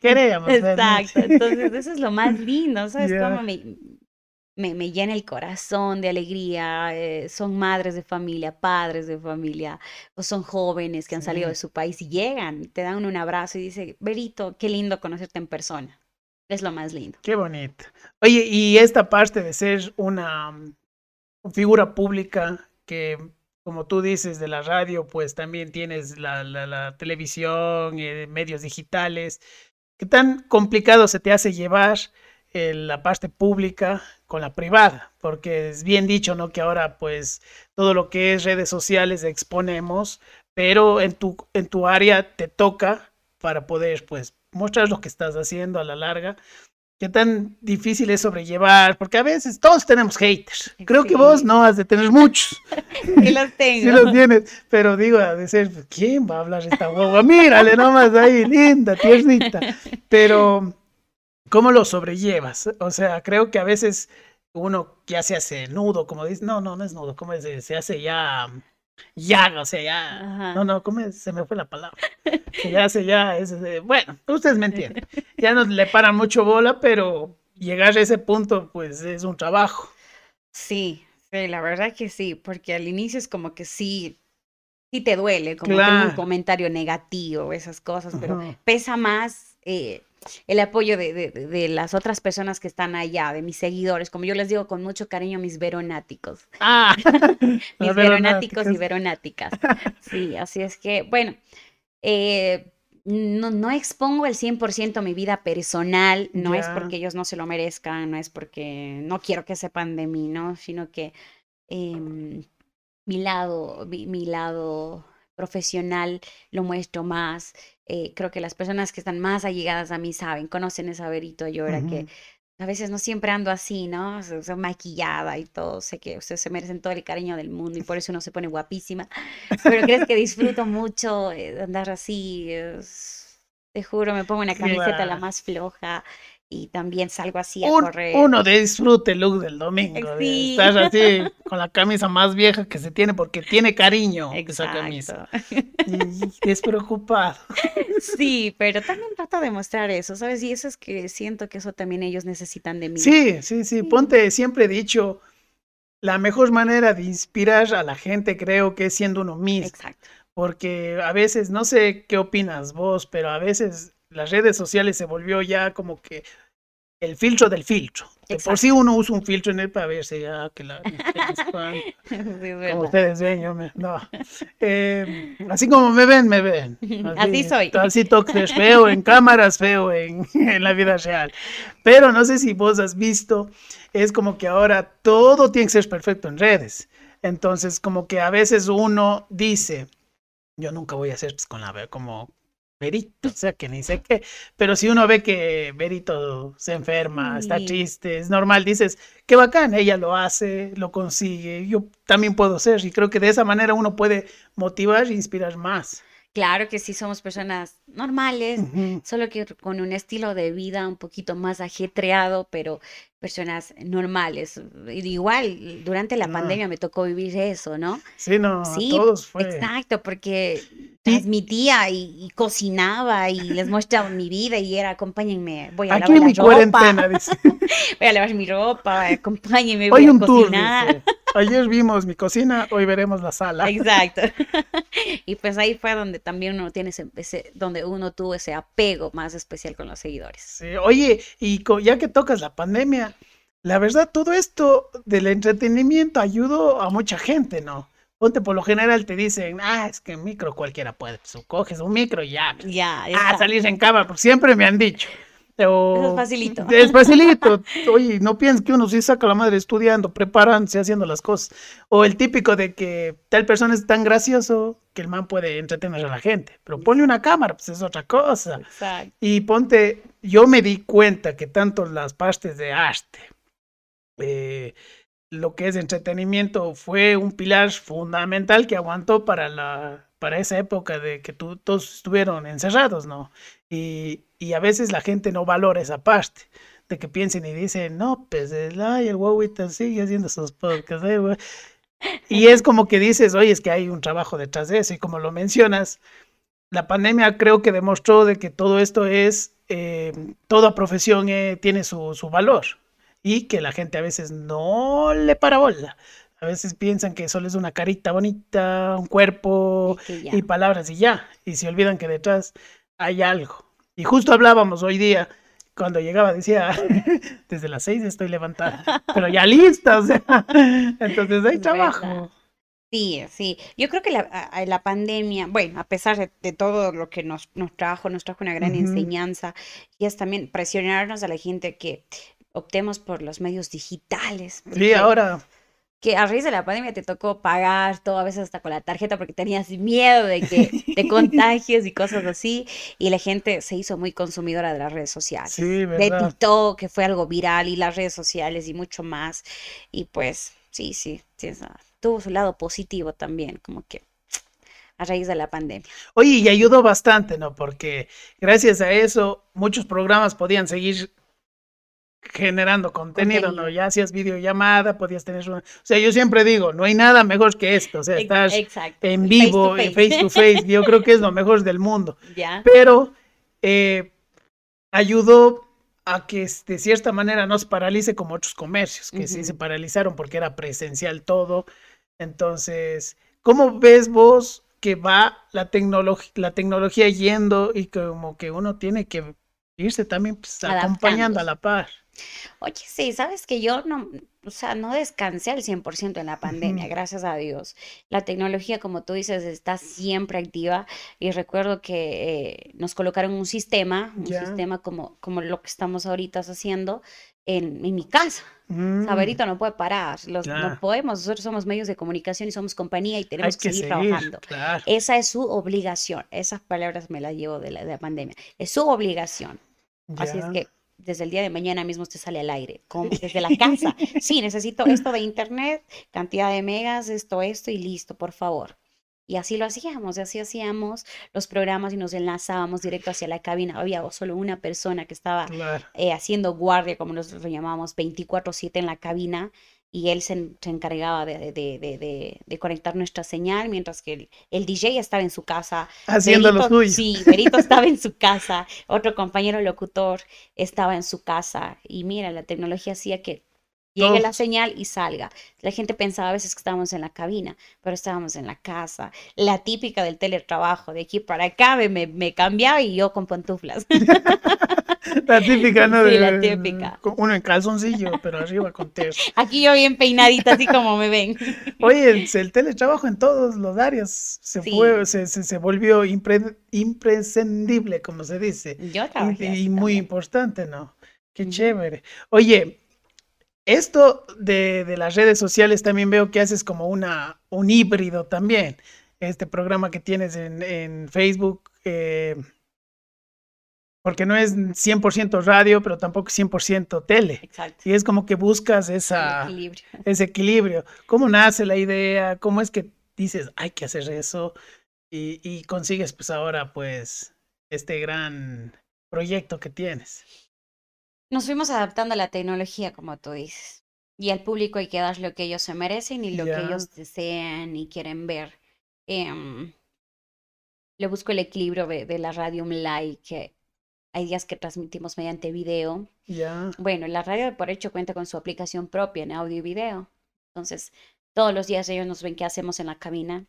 queremos. Exacto, entonces eso es lo más lindo, ¿sabes Ya. cómo me, me, me llena el corazón de alegría? eh, son madres de familia, padres de familia, o son jóvenes que han salido de su país y llegan, te dan un abrazo y dicen, Berito, qué lindo conocerte en persona. Es lo más lindo. Qué bonito. Oye, y esta parte de ser una mm, figura pública que, como tú dices, de la radio, pues también tienes la, televisión, eh, medios digitales. ¿Qué tan complicado se te hace llevar eh, la parte pública con la privada? Porque es bien dicho, ¿no? Que ahora, pues, todo lo que es redes sociales exponemos, pero en tu, en tu área te toca para poder, pues, mostrar lo que estás haciendo a la larga. ¿Qué tan difícil es sobrellevar? Porque a veces todos tenemos haters. Creo que vos Sí. no has de tener muchos. Sí los Sí tengo. los tienes. Pero digo, a ser, ¿quién va a hablar esta guagua? Mírale nomás ahí, linda, tiernita. Pero, ¿cómo lo sobrellevas? O sea, creo que a veces uno ya se hace nudo, como dice, no, no, no es nudo, como? Se hace ya, ya, o sea, ya, Ajá. no, no, ¿cómo es? Se me fue la palabra. Se hace ya, es, eh, bueno, ustedes me entienden. Ya no le paran mucho bola, pero llegar a ese punto, pues es un trabajo. Sí, sí, la verdad que sí, porque al inicio es como que sí, sí te duele, como un comentario negativo, esas cosas, pero pesa más eh, el apoyo de, las otras personas que están allá, de mis seguidores, como yo les digo con mucho cariño, mis veronáticos. Ah, mis veronáticos y veronáticas. Sí, así es que, bueno, eh, no, no, expongo el 100% mi vida personal, no es porque ellos no se lo merezcan, no es porque no quiero que sepan de mí, ¿no? Sino que em, mi lado, mi, lado profesional lo muestro más. Eh, creo que las personas que están más allegadas a mí saben, conocen esa Verito Llora que a veces no siempre ando así, ¿no? O maquillada y todo. Sé que ustedes se merecen todo el cariño del mundo y por eso uno se pone guapísima. Pero crees que disfruto mucho eh, andar así. te juro, me pongo una camiseta la más floja y también salgo así a correr. Uno disfrute el look del domingo. Sí. estás así con la camisa más vieja que se tiene porque tiene cariño esa camisa. Y despreocupado. Sí, pero también trato de mostrar eso, ¿sabes? Y eso es que siento que eso también ellos necesitan de mí. Sí, sí, sí. Ponte, siempre he dicho, la mejor manera de inspirar a la gente creo que es siendo uno mismo. Exacto. Porque a veces, no sé qué opinas vos, pero a veces las redes sociales se volvió ya como que el filtro del filtro. por sí uno usa un filtro en él para verse ya que la... como ustedes ven, yo me... No. Eh, así como me ven, me ven. Así, soy. Así toques feo en cámaras, feo en, en la vida real. Pero no sé si vos has visto, es como que ahora todo tiene que ser perfecto en redes. Entonces, como que a veces uno dice, yo nunca voy a hacer pues, con la como Berito, o sea que ni sé qué, pero si uno ve que Berito se enferma, está triste, es normal, dices, qué bacán, ella lo hace, lo consigue, yo también puedo ser, y creo que de esa manera uno puede motivar e inspirar más. Claro que sí somos personas normales, solo que con un estilo de vida un poquito más ajetreado, pero personas normales. Igual, durante la ah. pandemia me tocó vivir eso, ¿no? Sí, no, sí, todos fue. Exacto, porque transmitía y, cocinaba y les mostraba mi vida y era, acompáñenme, voy a lavar mi ropa. cuarentena, dice. voy a lavar mi ropa, acompáñenme, voy a un cocinar. Ayer vimos mi cocina, hoy veremos la sala. Exacto. y pues ahí fue donde también uno tiene ese, donde uno tuvo ese apego más especial con los seguidores. Sí, oye, y ya que tocas la pandemia, la verdad, todo esto del entretenimiento ayudó a mucha gente, ¿no? Ponte, por lo general te dicen, ah, es que micro cualquiera puede, pues coges un micro y ya. Pues, ya, Ah, salir en cámara, pues siempre me han dicho es facilito. Es facilito. Oye, no pienses que uno sí saca la madre estudiando, preparándose, haciendo las cosas. O el típico de que tal persona es tan gracioso que el man puede entretener a la gente. Pero ponle una cámara, pues es otra cosa. Exacto. Y ponte, yo me di cuenta que tanto las partes de arte, eh, lo que es entretenimiento, fue un pilar fundamental que aguantó para la para esa época de que todos estuvieron encerrados, ¿no? Y, y, a veces la gente no valora esa parte, de que piensen y dicen, no, pues el, ay, el Wowita sigue haciendo sus podcasts, eh, Y es como que dices, oye, es que hay un trabajo detrás de eso, y como lo mencionas, la pandemia creo que demostró de que todo esto es, eh, toda profesión eh, tiene su, su valor, y que la gente a veces no le para bola. A veces piensan que solo es una carita bonita, un cuerpo y, palabras y ya. Y se olvidan que detrás hay algo. Y justo hablábamos hoy día, cuando llegaba decía, desde las seis estoy levantada, pero ya lista, o sea, entonces hay trabajo. Sí, sí. Yo creo que la, la, pandemia, bueno, a pesar de, todo lo que nos, nos, trajo, nos trajo una gran enseñanza, y es también presionarnos a la gente que optemos por los medios digitales. Sí, ahora que a raíz de la pandemia te tocó pagar todo, a veces hasta con la tarjeta, porque tenías miedo de que de contagios y cosas así, y la gente se hizo muy consumidora de las redes sociales. Sí, De TikTok, que fue algo viral, y las redes sociales y mucho más. Y pues, sí, sí, sí tuvo su lado positivo también, como que a raíz de la pandemia. Oye, y ayudó bastante, ¿no? Porque gracias a eso muchos programas podían seguir generando contenido, ¿no? Ya hacías videollamada, podías tener una... O sea, yo siempre digo, no hay nada mejor que esto, o sea, estás en vivo, face to face. to face, yo creo que es lo mejor del mundo. Pero eh, ayudó a que de cierta manera no se paralice como otros comercios, que sí se paralizaron porque era presencial todo. Entonces, ¿cómo ves vos que va la, tecnología la tecnología yendo y como que uno tiene que irse también pues, acompañando a la par. Oye, sí, sabes que yo no, o sea, no descansé al 100% en la pandemia, gracias a Dios. La tecnología, como tú dices, está siempre activa y recuerdo que eh, nos colocaron un sistema, un sistema como, como lo que estamos ahorita haciendo en, en mi casa. Saberito mm. no puede parar, Los, no podemos, nosotros somos medios de comunicación y somos compañía y tenemos que, seguir, trabajando. Esa es su obligación, esas palabras me las llevo de la, de la pandemia, es su obligación. Así es que desde el día de mañana mismo usted sale al aire, como desde la casa. Sí, necesito esto de internet, cantidad de megas, esto, esto y listo, por favor. Y así lo hacíamos, y así hacíamos los programas y nos enlazábamos directo hacia la cabina. Había solo una persona que estaba eh, haciendo guardia, como nosotros lo llamamos, 24/7 en la cabina y él se, encargaba de, de, de, conectar nuestra señal, mientras que el, DJ estaba en su casa. Haciendo lo suyo. Sí, Berito estaba en su casa, otro compañero locutor estaba en su casa. Y mira, la tecnología hacía que llegue la señal y salga. La gente pensaba a veces que estábamos en la cabina, pero estábamos en la casa. La típica del teletrabajo, de aquí para acá, me, me cambiaba y yo con pantuflas. La típica, ¿no? Sí, la típica. Uno en calzoncillo, pero arriba con terzo. Aquí yo bien peinadita, así como me ven. Oye, el, teletrabajo en todos los áreas se fue, se, se, volvió imprescindible, como se dice. Yo trabajé Y, muy importante, ¿no? Qué chévere. Oye, esto de, de, las redes sociales también veo que haces como una, un híbrido también. Este programa que tienes en, en Facebook. Eh, porque no es 100% radio, pero tampoco 100% tele. Exacto. Y es como que buscas esa, ese equilibrio. ¿Cómo nace la idea? ¿Cómo es que dices, hay que hacer eso? Y, y consigues pues ahora pues este gran proyecto que tienes. Nos fuimos adaptando a la tecnología, como tú dices. Y al público hay que dar lo que ellos se merecen y lo que ellos desean y quieren ver. Eh, le busco el equilibrio de, de la radio online, que hay días que transmitimos mediante video. Bueno, la radio por hecho cuenta con su aplicación propia en audio y video. Entonces, todos los días ellos nos ven qué hacemos en la cabina.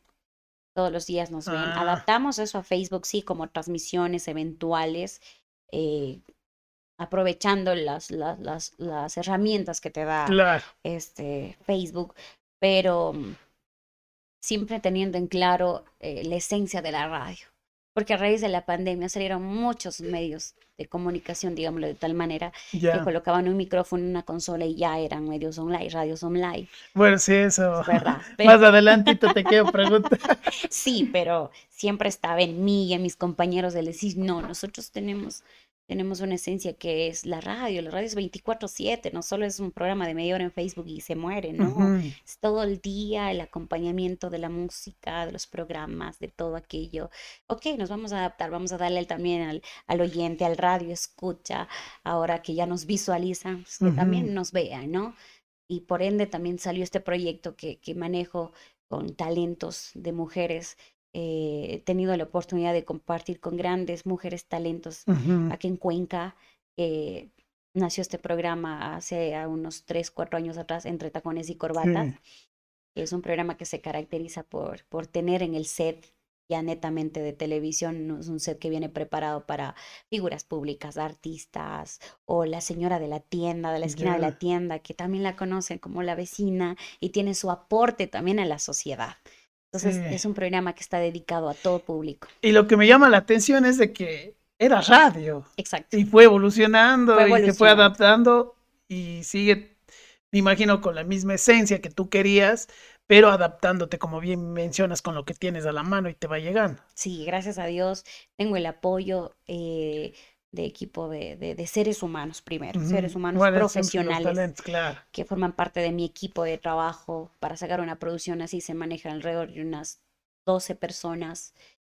Todos los días nos ven. Ah. Adaptamos eso a Facebook, sí, como transmisiones eventuales, eh, aprovechando las, las, las, las, herramientas que te da este, Facebook, pero mm, siempre teniendo en claro eh, la esencia de la radio porque a raíz de la pandemia salieron muchos medios de comunicación, digámoslo de tal manera, que colocaban un micrófono en una consola y ya eran medios online, radios online. Bueno, sí, eso. verdad. Más adelantito te quiero preguntar. sí, pero siempre estaba en mí y en mis compañeros de decir, no, nosotros tenemos tenemos una esencia que es la radio. La radio es 24/7, no solo es un programa de media hora en Facebook y se muere, ¿no? Es todo el día el acompañamiento de la música, de los programas, de todo aquello. Ok, nos vamos a adaptar, vamos a darle también al, al oyente, al radio, escucha, ahora que ya nos visualizan, pues, que también nos vean, ¿no? Y por ende también salió este proyecto que, que manejo con talentos de mujeres eh, he tenido la oportunidad de compartir con grandes mujeres talentos aquí en Cuenca. Eh, nació este programa hace unos 3, 4 años atrás, Entre Tacones y Corbatas. Es un programa que se caracteriza por, por tener en el set ya netamente de televisión, es un set que viene preparado para figuras públicas, artistas o la señora de la tienda, de la esquina de la tienda, que también la conocen como la vecina y tiene su aporte también a la sociedad. Entonces es un programa que está dedicado a todo público. Y lo que me llama la atención es de que era radio. Exacto. Y fue evolucionando y se fue adaptando y sigue, me imagino, con la misma esencia que tú querías, pero adaptándote, como bien mencionas, con lo que tienes a la mano y te va llegando. Sí, gracias a Dios tengo el apoyo. Eh, de equipo de, de, seres humanos primero, seres humanos profesionales que forman parte de mi equipo de trabajo. Para sacar una producción así se maneja alrededor de unas 12 personas,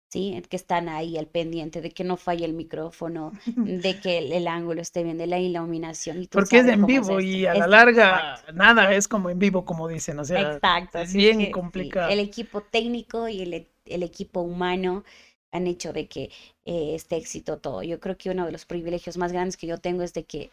¿sí? Que están ahí al pendiente de que no falle el micrófono, de que el, ángulo esté bien, de la iluminación. Porque es en vivo y a la larga nada es como en vivo, como dicen, o sea, exacto, es bien complicado. el equipo técnico y el, el equipo humano han hecho de que eh, este éxito todo. Yo creo que uno de los privilegios más grandes que yo tengo es de que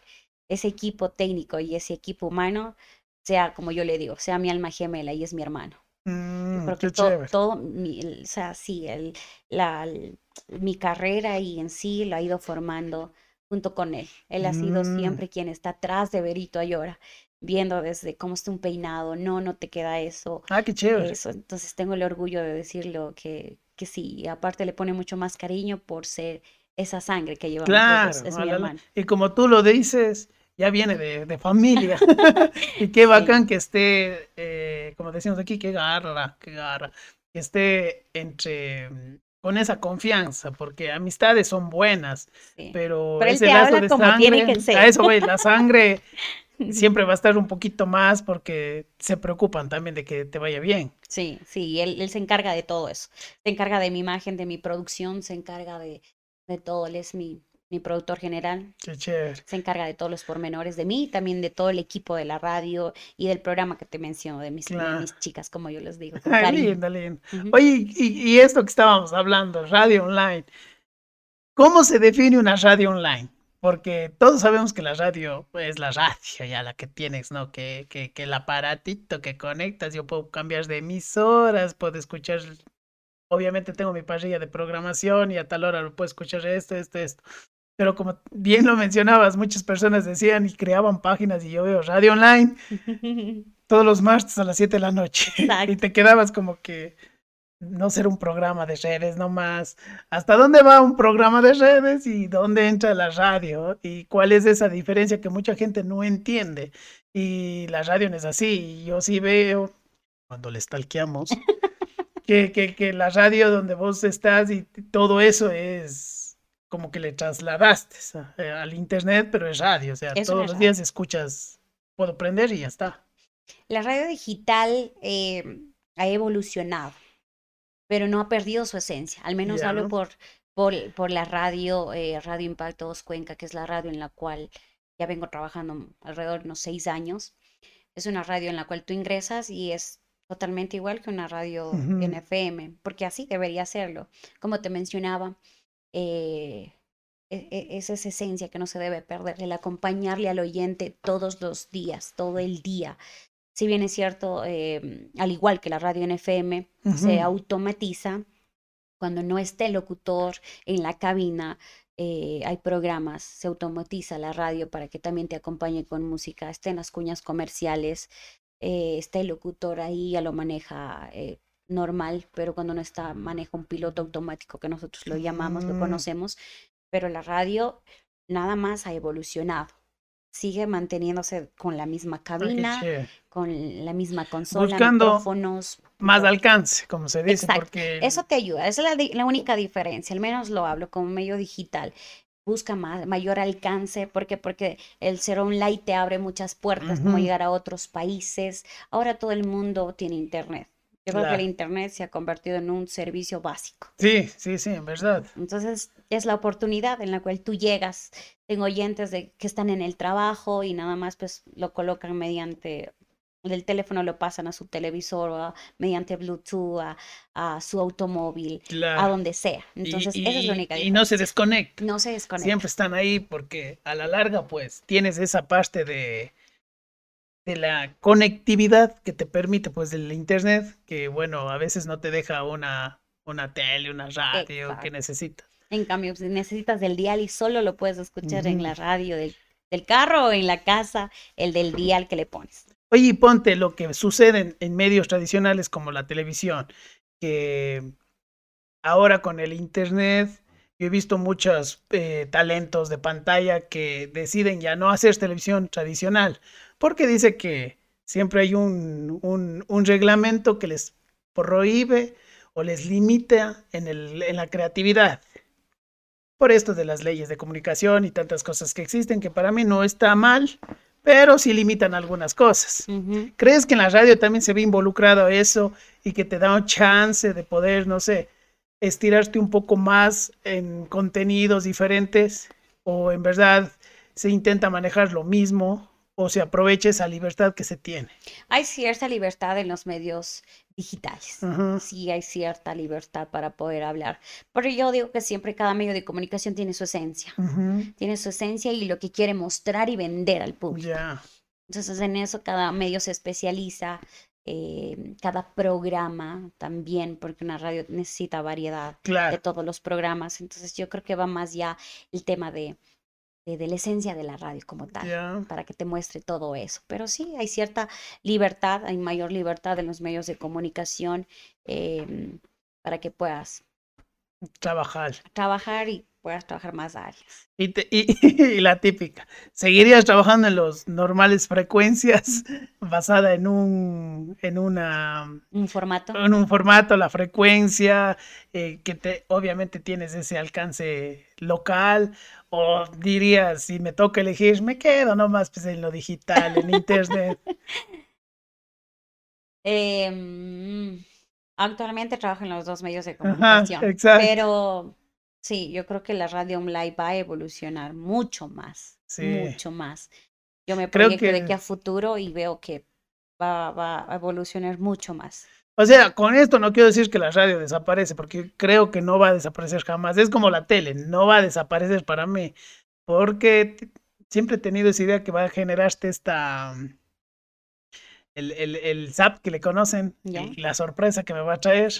ese equipo técnico y ese equipo humano sea, como yo le digo, sea mi alma gemela y es mi hermano. Mm, Creo qué que todo, todo mi, el- o sea, sí, el, la, el- mi carrera y en sí lo ha ido formando junto con él. Él ha sido Mm. siempre quien está atrás de Berito Ayora, viendo desde cómo está un peinado, no, no te queda eso, Ah, qué chévere. eso. Entonces tengo el orgullo de decirlo que, que sí, aparte le pone mucho más cariño por ser esa sangre que llevamos los Claro, es mi. Y como tú lo dices, ya viene de, de familia. y qué Sí. bacán que esté, eh, como decimos aquí, que garra, que garra, que esté entre mm, con esa confianza, porque amistades son buenas, Sí. pero Pero ese lazo de como tiene sangre, que ser. a eso voy, la sangre siempre va a estar un poquito más porque se preocupan también de que te vaya bien. Sí, sí, él, él se encarga de todo eso. Se encarga de mi imagen, de mi producción, se encarga de, de todo. Él es mi, mi productor general, Qué chévere. se encarga de todos los pormenores de mí, también de todo el equipo de la radio y del programa que te menciono, de mis, de mis chicas, como yo les digo, Ay, lindo, lindo. Oye, y, y esto que estábamos hablando, radio online, ¿cómo se define una radio online? Porque todos sabemos que la radio es la radio, ya la que tienes, ¿no? Que, que, que el aparatito que conectas, yo puedo cambiar de emisoras, puedo escuchar, obviamente tengo mi parrilla de programación y a tal hora lo puedo escuchar esto, esto, esto. Pero como bien lo mencionabas, muchas personas decían y creaban páginas y yo veo radio online todos los martes a las 7 de la noche. Y te quedabas como que no ser un programa de redes nomás. ¿Hasta dónde va un programa de redes y dónde entra la radio? ¿Y cuál es esa diferencia que mucha gente no entiende? Y la radio no es así. Yo sí veo, cuando le stalkeamos, que, que, que la radio donde vos estás y todo eso es como que le trasladaste eh, al internet, pero es radio. O sea, Es todos los días escuchas, puedo prender y ya está. La radio digital eh, ha evolucionado, pero no ha perdido su esencia. Al menos Ya. hablo por, por, por la radio, eh, Radio Impacto 2 Cuenca, que es la radio en la cual ya vengo trabajando alrededor de unos seis años. Es una radio en la cual tú ingresas y es totalmente igual que una radio en Ujú. FM, porque así debería serlo. Como te mencionaba, eh, e- e- es esa esencia que no se debe perder, el acompañarle al oyente todos los días, todo el día. Si bien es cierto, eh, al igual que la radio en FM, se automatiza cuando no esté el locutor en la cabina. eh, hay programas, se automatiza la radio para que también te acompañe con música, estén las cuñas comerciales, eh, está el locutor ahí, ya lo maneja eh, normal, pero cuando no está, maneja un piloto automático que nosotros lo llamamos, lo Mm. conocemos, pero la radio nada más ha evolucionado. Sigue manteniéndose con la misma Ah, cabina, con la misma consola, Buscando micrófonos. Más alcance, como se dice, Exacto. porque Eso te ayuda, esa es la, la única diferencia, al menos lo hablo como medio digital. Busca más, mayor alcance, ¿por qué? Porque el ser online te abre muchas puertas, como llegar a otros países. Ahora todo el mundo tiene internet. Yo creo que el internet se ha convertido en un servicio básico. sí, sí, sí, en verdad. Entonces es la oportunidad en la cual tú llegas. Tengo oyentes de, que están en el trabajo y nada más pues lo colocan mediante del teléfono lo pasan a su televisor a- mediante Bluetooth a, a su automóvil, a donde sea. Entonces y, esa es la única y no se diferencia. desconecta. No se desconecta. Siempre están ahí porque a la larga, pues, tienes esa parte de, de la conectividad que te permite, pues, del internet, que bueno, a veces no te deja una, una tele, una radio que necesitas. En cambio, si necesitas del dial y solo lo puedes escuchar en la radio del, del carro o en la casa, el del dial que le pones. Oye, y ponte lo que sucede en, en medios tradicionales como la televisión, que ahora con el internet, yo he visto muchos eh, talentos de pantalla que deciden ya no hacer televisión tradicional, porque dice que siempre hay un, un, un reglamento que les prohíbe o les limita en, el, en la creatividad. Por esto de las leyes de comunicación y tantas cosas que existen, que para mí no está mal, pero sí limitan algunas cosas. ¿Crees que en la radio también se ve involucrado eso y que te da un chance de poder, no sé, estirarte un poco más en contenidos diferentes? ¿O en verdad se intenta manejar lo mismo o se aprovecha esa libertad que se tiene? Hay cierta libertad en los medios digitales. Sí hay cierta libertad para poder hablar. Pero yo digo que siempre cada medio de comunicación tiene su esencia. Tiene su esencia y lo que quiere mostrar y vender al público. Ya. Entonces en eso cada medio se especializa eh, cada programa también, porque una radio necesita variedad de todos los programas. Entonces yo creo que va más ya el tema de, de, de la esencia de la radio como tal, para que te muestre todo eso. Pero sí, hay cierta libertad, hay mayor libertad en los medios de comunicación em, para que puedas Trabajar. trabajar y puedas trabajar más áreas. Y, te- y- y la típica, ¿seguirías trabajando en los normales frecuencias basada en un, en una, Un formato. en un formato, la frecuencia, eh, que te, obviamente tienes ese alcance local? ¿O dirías, si me toca elegir, me quedo nomás pues, en lo digital, en internet? Em, actualmente trabajo en los dos medios de Ajá, comunicación, exacto. pero sí, yo creo que la radio online va a evolucionar mucho más, Sí. mucho más. Yo me Creo proyecto de que- aquí a futuro y veo que va, va a evolucionar mucho más. O sea, con esto no quiero decir que la radio desaparece, porque creo que no va a desaparecer jamás. Es como la tele, no va a desaparecer para mí, porque siempre he tenido esa idea que va a generarte esta, el, el, el zap que le conocen, Ya. y la sorpresa que me va a traer.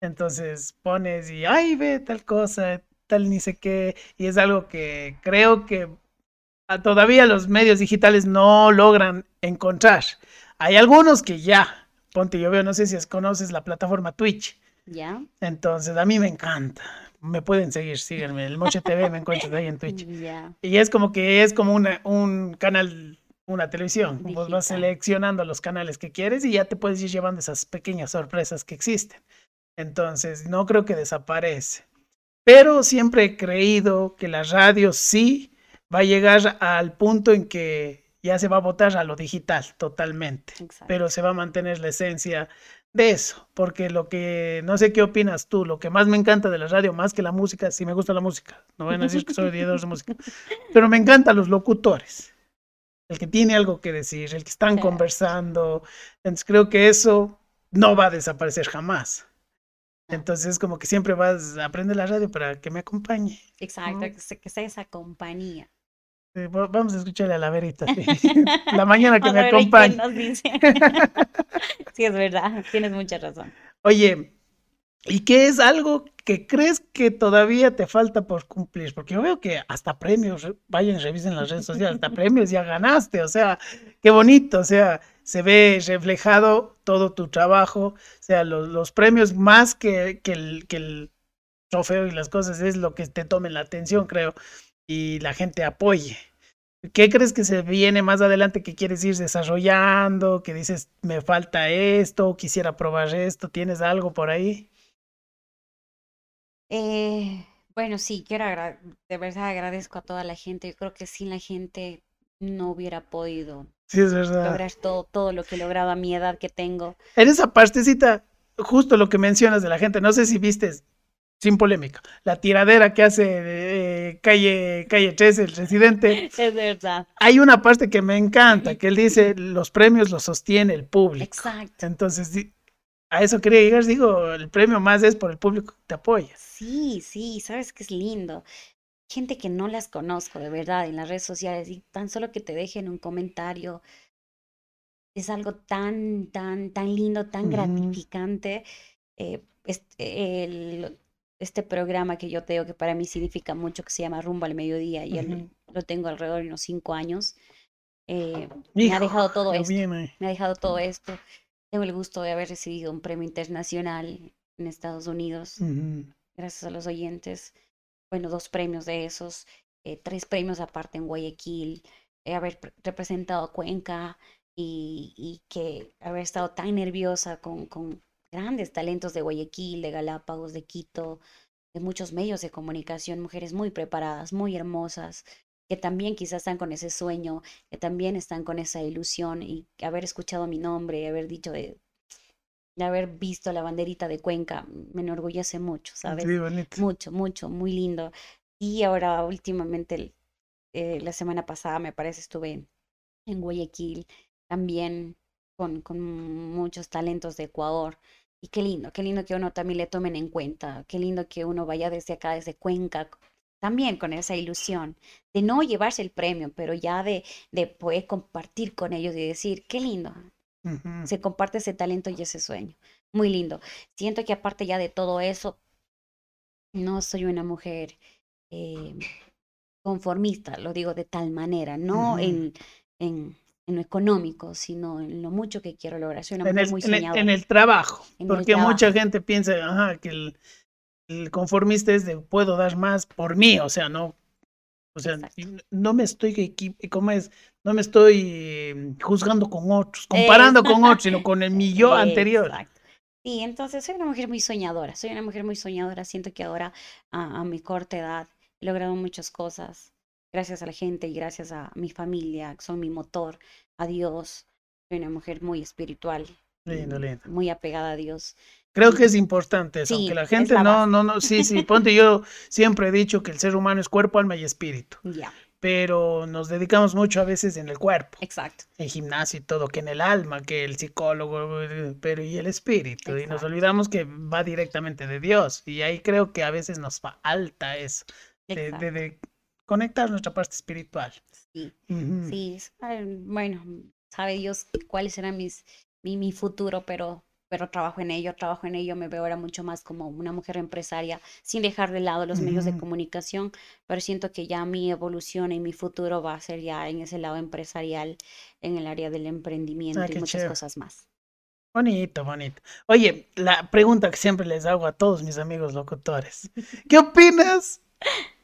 Entonces pones y, ay, ve tal cosa, tal ni sé qué, y es algo que creo que todavía los medios digitales no logran encontrar. Hay algunos que ya, ponte, yo veo, no sé si es- conoces la plataforma Twitch, ¿Ya? entonces a mí me encanta. Me pueden seguir, síganme, el Moche TV me encuentras ahí en Twitch. Ya. Y es como que es como una, un canal, una televisión. Vos vas seleccionando los canales que quieres y ya te puedes ir llevando esas pequeñas sorpresas que existen. Entonces, no creo que desaparece. Pero siempre he creído que la radio sí va a llegar al punto en que ya se va a votar a lo digital totalmente. Exacto. Pero se va a mantener la esencia de eso. Porque lo que, no sé qué opinas tú, lo que más me encanta de la radio, más que la música, sí me gusta la música. No van a decir que soy odiador de música. Pero me encantan los locutores. El que tiene algo que decir, el que están Sí. conversando. Entonces creo que eso no va a desaparecer jamás. Entonces es como que siempre vas a aprender la radio para que me acompañe. Exacto, ¿no? que, se- que sea esa compañía. Va- Vamos a escucharle a la verita. sí. La mañana que Vamos me acompañe. nos dice. Sí, es verdad, tienes mucha razón. Oye, ¿y qué es algo que crees que todavía te falta por cumplir? Porque yo veo que hasta premios, re- vayan, revisen las redes sociales, hasta premios ya ganaste, o sea, qué bonito, o sea, se ve reflejado todo tu trabajo, o sea, los, los premios más que, que el, trofeo y las cosas es lo que te tomen la atención, creo, y la gente apoye. ¿Qué crees que se viene más adelante que quieres ir desarrollando? Que dices, me falta esto, quisiera probar esto, ¿tienes algo por ahí? Eh, bueno, sí, quiero de verdad agradezco a toda la gente. Yo creo que sin la gente no hubiera podido Sí, es verdad. lograr todo, todo lo que he logrado a mi edad que tengo. En esa partecita, justo lo que mencionas de la gente, no sé si viste, sin polémica, la tiradera que hace eh, calle, calle 13, el residente. Es verdad. Hay una parte que me encanta, que él dice, los premios los sostiene el público. Exacto. Entonces, a eso quería llegar, digo, el premio más es por el público que te apoya. Sí, sí, sabes que es lindo. Gente que no las conozco de verdad en las redes sociales y tan solo que te dejen un comentario es algo tan, tan, tan lindo, tan Ujú. gratificante. Eh, este, el- este programa que yo te digo que para mí significa mucho, que se llama Rumbo al Mediodía, y el- Ujú. lo tengo alrededor de unos cinco años. eh, me ha dejado todo esto. ahí. me ha dejado todo esto. Tengo el gusto de haber recibido un premio internacional en Estados Unidos, Ujú. gracias a los oyentes. Bueno, dos premios de esos, eh, tres premios aparte en Guayaquil, eh, haber pre- representado a Cuenca y, y que haber estado tan nerviosa con, con grandes talentos de Guayaquil, de Galápagos, de Quito, de muchos medios de comunicación, mujeres muy preparadas, muy hermosas, que también quizás están con ese sueño, que también están con esa ilusión y haber escuchado mi nombre haber dicho de haber visto la banderita de Cuenca, me enorgullece mucho, ¿sabes? Sí, bonito. Mucho, mucho, muy lindo. Y ahora últimamente, eh, la semana pasada me parece, estuve en, en Guayaquil también con, con muchos talentos de Ecuador. Y qué lindo, qué lindo que uno también le tomen en cuenta, qué lindo que uno vaya desde acá, desde Cuenca, también con esa ilusión de no llevarse el premio, pero ya de, de poder compartir con ellos y decir, qué lindo, Se comparte ese talento y ese sueño. Muy lindo. Siento que aparte ya de todo eso, no soy una mujer eh, conformista, lo digo de tal manera, no en, en, en lo económico, sino en lo mucho que quiero lograr. Soy una En mujer el, muy en el- soñadora. en el trabajo, porque mucha gente piensa ajá, que el, el conformista es de puedo dar más por mí, o sea, no, o sea, Exacto. no me estoy, ¿cómo es? No me estoy juzgando con otros, comparando con otros, sino con el mi yo anterior. Exacto. Sí, entonces soy una mujer muy soñadora, soy una mujer muy soñadora. Siento que ahora, a, a mi corta edad, he logrado muchas cosas gracias a la gente y gracias a mi familia, que son mi motor, a Dios. Soy una mujer muy espiritual, Lindo, lindo. muy apegada a Dios. Creo que es importante eso, Sí, aunque la gente la no, no, no, sí, sí, ponte, yo siempre he dicho que el ser humano es cuerpo, alma y espíritu, Ya, pero nos dedicamos mucho a veces en el cuerpo. exacto. el gimnasio y todo, que en el alma, que el psicólogo, pero y el espíritu. Y nos olvidamos que va directamente de Dios. Y ahí creo que a veces nos falta eso, de, de- de conectar nuestra parte espiritual. Sí. Sí, bueno, sabe Dios cuáles serán mis, mi, mi futuro, pero, pero trabajo en ello, trabajo en ello, me veo ahora mucho más como una mujer empresaria, sin dejar de lado los medios de comunicación, pero siento que ya mi evolución y mi futuro va a ser ya en ese lado empresarial, en el área del emprendimiento y qué muchas chévere. cosas más. Bonito, bonito. Oye, la pregunta que siempre les hago a todos mis amigos locutores. ¿Qué opinas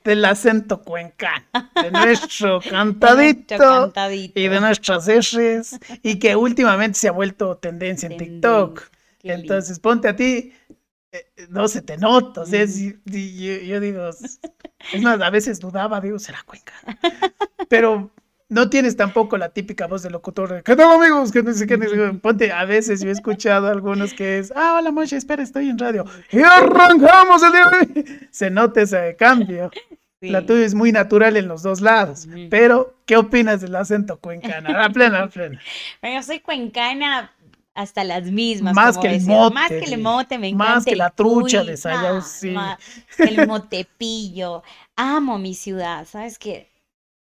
del acento cuencano? De nuestro De nuestro cantadito. y de nuestras R's y que últimamente se ha vuelto tendencia en TikTok. Lindo. Entonces, ponte a ti, eh, no se te nota, o sea, Ujú. si- si yo, yo digo, es es más, a veces dudaba, digo, será Cuenca. Pero no tienes tampoco la típica voz del locutor de, ¿qué tal amigos? Que no sé qué, no sé qué". ponte, a veces yo he escuchado algunos que es, ah, hola Moshe, espera, estoy en radio. Y arrancamos el día de. Se nota ese cambio. La tuya es muy natural en los dos lados. Pero, ¿qué opinas del acento cuencano? A plena, a plena. Bueno, yo soy cuencana hasta las mismas. Más que el mote, Más que el mote, me Más encanta que el la trucha cuy, de Sayao, más- sí. más que el motepillo. Amo mi ciudad, ¿sabes qué?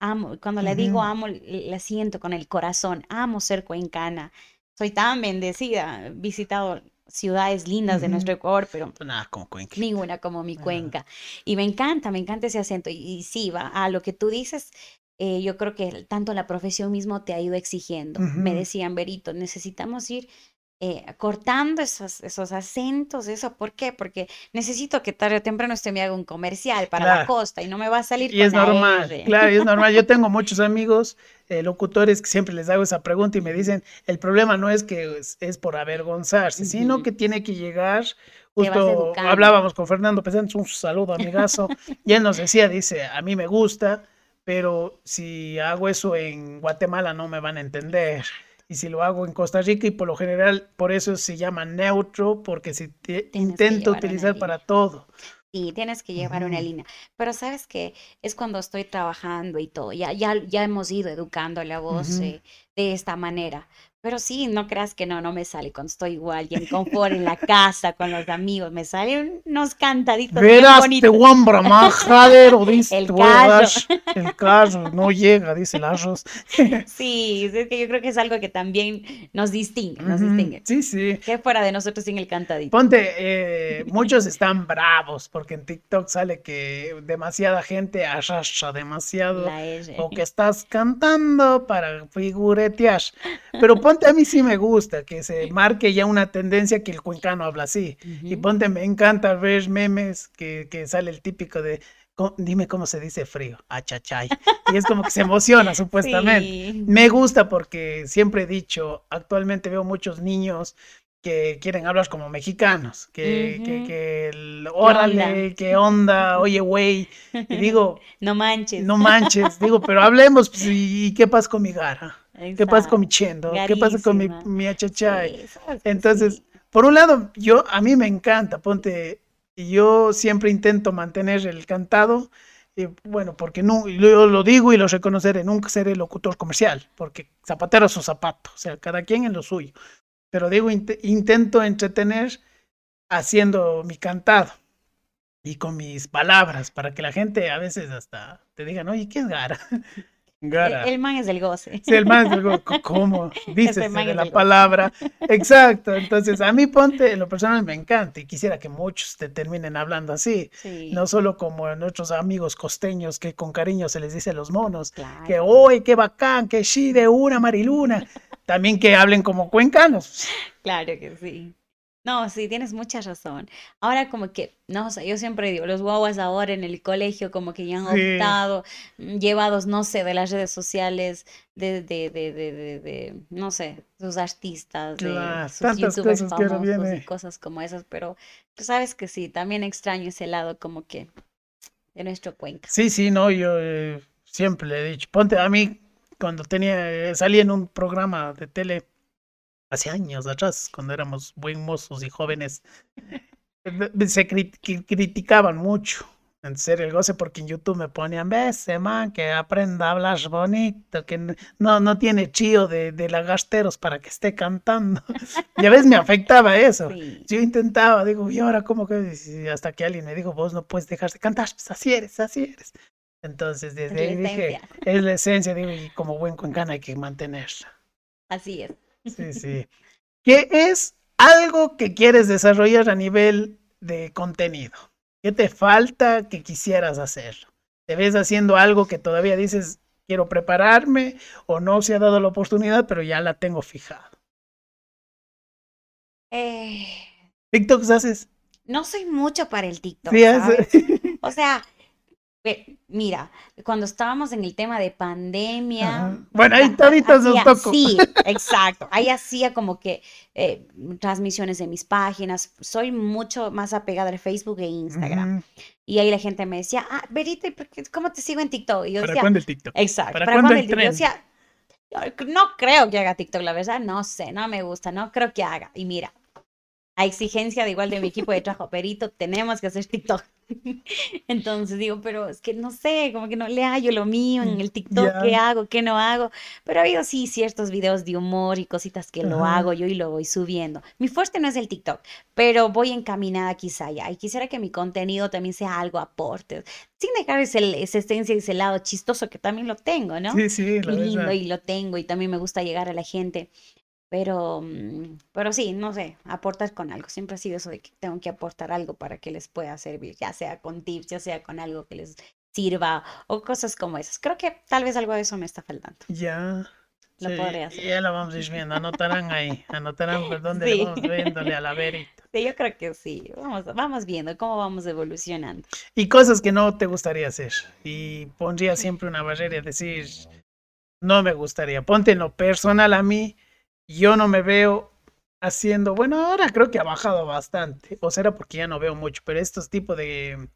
Amo, cuando le digo amo, la siento con el corazón. Amo ser cuencana. Soy tan bendecida. He visitado ciudades lindas de nuestro Ecuador, pero Nada, como cuenca. ninguna como mi cuenca. Y me encanta, me encanta ese acento. Y, y sí, va a lo que tú dices, eh, yo creo que tanto la profesión mismo te ha ido exigiendo. Me decían, Berito, necesitamos ir eh, cortando esos, esos acentos, eso. ¿Por qué? Porque necesito que tarde o temprano usted me haga un comercial para la costa y no me va a salir Y con es normal, R. claro, y es normal. Yo tengo muchos amigos eh, locutores que siempre les hago esa pregunta y me dicen, el problema no es que es, es por avergonzarse, sino que tiene que llegar, justo hablábamos con Fernando Pesante, un saludo amigazo, y él nos decía, dice, a mí me gusta, pero si hago eso en Guatemala no me van a entender. Y si lo hago en Costa Rica, y por lo general, por eso se llama neutro, porque si te- intento utilizar para todo. Sí, tienes que llevar una línea. Pero sabes que es cuando estoy trabajando y todo. Ya, ya, ya hemos ido educando la voz eh, de esta manera. Pero sí, no creas que no, no me sale cuando estoy igual y en confort en la casa con los amigos. Me salen unos cantaditos Verás, te guambra majadero, dice. El te voy a callo. dar El carro no llega, dice el arroz. Sí, es que yo creo que es algo que también nos distingue, nos distingue. Sí, sí. ¿Qué fuera de nosotros sin el cantadito? Ponte, eh, muchos están bravos porque en TikTok sale que demasiada gente arrastra demasiado o que estás cantando para figuretear. Pero ponte, a mí sí me gusta que se marque ya una tendencia que el cuencano habla así. Y ponte, me encanta ver memes que, que sale el típico de, "Co- dime cómo se dice frío, achachay. Y es como que se emociona supuestamente. Sí. Me gusta porque siempre he dicho, actualmente veo muchos niños que quieren hablar como mexicanos, que, que, Ujú. que el órale, qué onda, oye, güey. Y digo, No manches. no manches, digo, pero hablemos, pues, ¿y qué pasa con mi gara? ¿Qué pasa con mi Exacto. chendo? ¿Qué pasa con mi, Garísima. mi achachay? Que Entonces, sí. por un lado, yo, a mí me encanta, ponte, yo siempre intento mantener el cantado, y bueno, porque no, yo lo digo y lo reconoceré, nunca seré locutor comercial, porque zapatero a su zapato, o sea, cada quien en lo suyo. Pero digo, int- intento entretener haciendo mi cantado y con mis palabras, para que la gente a veces hasta te digan, oye, ¿qué es Gara? El, el man es del goce. Sí, el man es del goce. ¿Cómo? Dices de la palabra. Exacto. Entonces, a mí ponte, en lo personal me encanta y quisiera que muchos te terminen hablando así. Sí, No solo como nuestros amigos costeños que con cariño se les dice los monos. claro. Que hoy, qué bacán, que sí, de una mariluna. También que hablen como cuencanos. Claro que sí. No, sí, tienes mucha razón. Ahora como que, no sé, yo siempre digo, los guaguas ahora en el colegio como que ya han Sí. optado, mm, llevados, no sé, de las redes sociales, de, de, de, de, de, de, no sé, sus artistas, de sus youtubers cosas que famosos y cosas como esas, pero tú sabes que sí, también extraño ese lado como que de nuestro Cuenca. Sí, sí, no, yo eh, siempre le he dicho, ponte a mí cuando tenía, eh, salí en un programa de tele hace años atrás, cuando éramos buen mozos y jóvenes, eh, se cri- cri- criticaban mucho en ser el goce porque en YouTube me ponían, ves, ese man que aprenda a hablar bonito, que no, no tiene chío de, de lagasteros para que esté cantando. Y a veces me afectaba eso. Sí. Yo intentaba, digo, ¿y ahora cómo que? Y hasta que alguien me dijo, vos no puedes dejar de cantar, pues así eres, así eres. Entonces, Es desde la ahí dije, esencia. es la esencia, digo, y como buen cuencano hay que mantenerla. Así es. Sí, sí. ¿Qué es algo que quieres desarrollar a nivel de contenido? ¿Qué te falta que quisieras hacer? ¿Te ves haciendo algo que todavía dices, quiero prepararme o no se ha dado la oportunidad, pero ya la tengo fijada? Eh, ¿TikToks haces? no soy mucho para el TikTok, Sí, ¿sabes? haces. O sea, mira, cuando estábamos en el tema de pandemia. Ajá. Bueno, ahí os hacía- toco. Sí, exacto. Ahí hacía como que eh, transmisiones de mis páginas. Soy mucho más apegada al Facebook e Instagram. Y ahí la gente me decía, ah, Verita, ¿y por qué- ¿cómo te sigo en TikTok? Y yo ¿Para decía, cuándo el TikTok? exacto. ¿Para ¿Para, cuándo el TikTok? Yo decía, "Yo no creo que haga TikTok, la verdad, no sé, no me gusta, no creo que haga. Y mira, a exigencia de igual de mi equipo de trabajo, Perito, tenemos que hacer TikTok. Entonces digo, pero es que no sé, como que no le hallo lo mío en el TikTok, Ya. qué hago, qué no hago. Pero ha habido sí ciertos videos de humor y cositas que lo Ajá. hago yo y lo voy subiendo. Mi fuerte no es el TikTok, pero voy encaminada quizá ya. Y quisiera que mi contenido también sea algo aporte, sin dejar ese, esa esencia y ese lado chistoso que también lo tengo, ¿no? Sí, sí, y lindo y lo tengo y también me gusta llegar a la gente. Pero, mm, pero sí, no sé, aportar con algo. Siempre ha sido eso de que tengo que aportar algo para que les pueda servir, ya sea con tips, ya sea con algo que les sirva o cosas como esas. Creo que tal vez algo de eso me está faltando. Ya. Lo Sí, podré hacer. Ya lo vamos a ir viendo. Anotarán ahí. Anotarán por dónde Sí. vamos viéndole a la verita. Sí, yo creo que sí. Vamos, vamos viendo cómo vamos evolucionando. Y cosas que no te gustaría hacer. Y pondría siempre una barrera y decir, no me gustaría. Ponte en lo personal a mí. Yo no me veo haciendo, bueno, ahora creo que ha bajado bastante. O será porque ya no veo mucho, pero estos tipos de,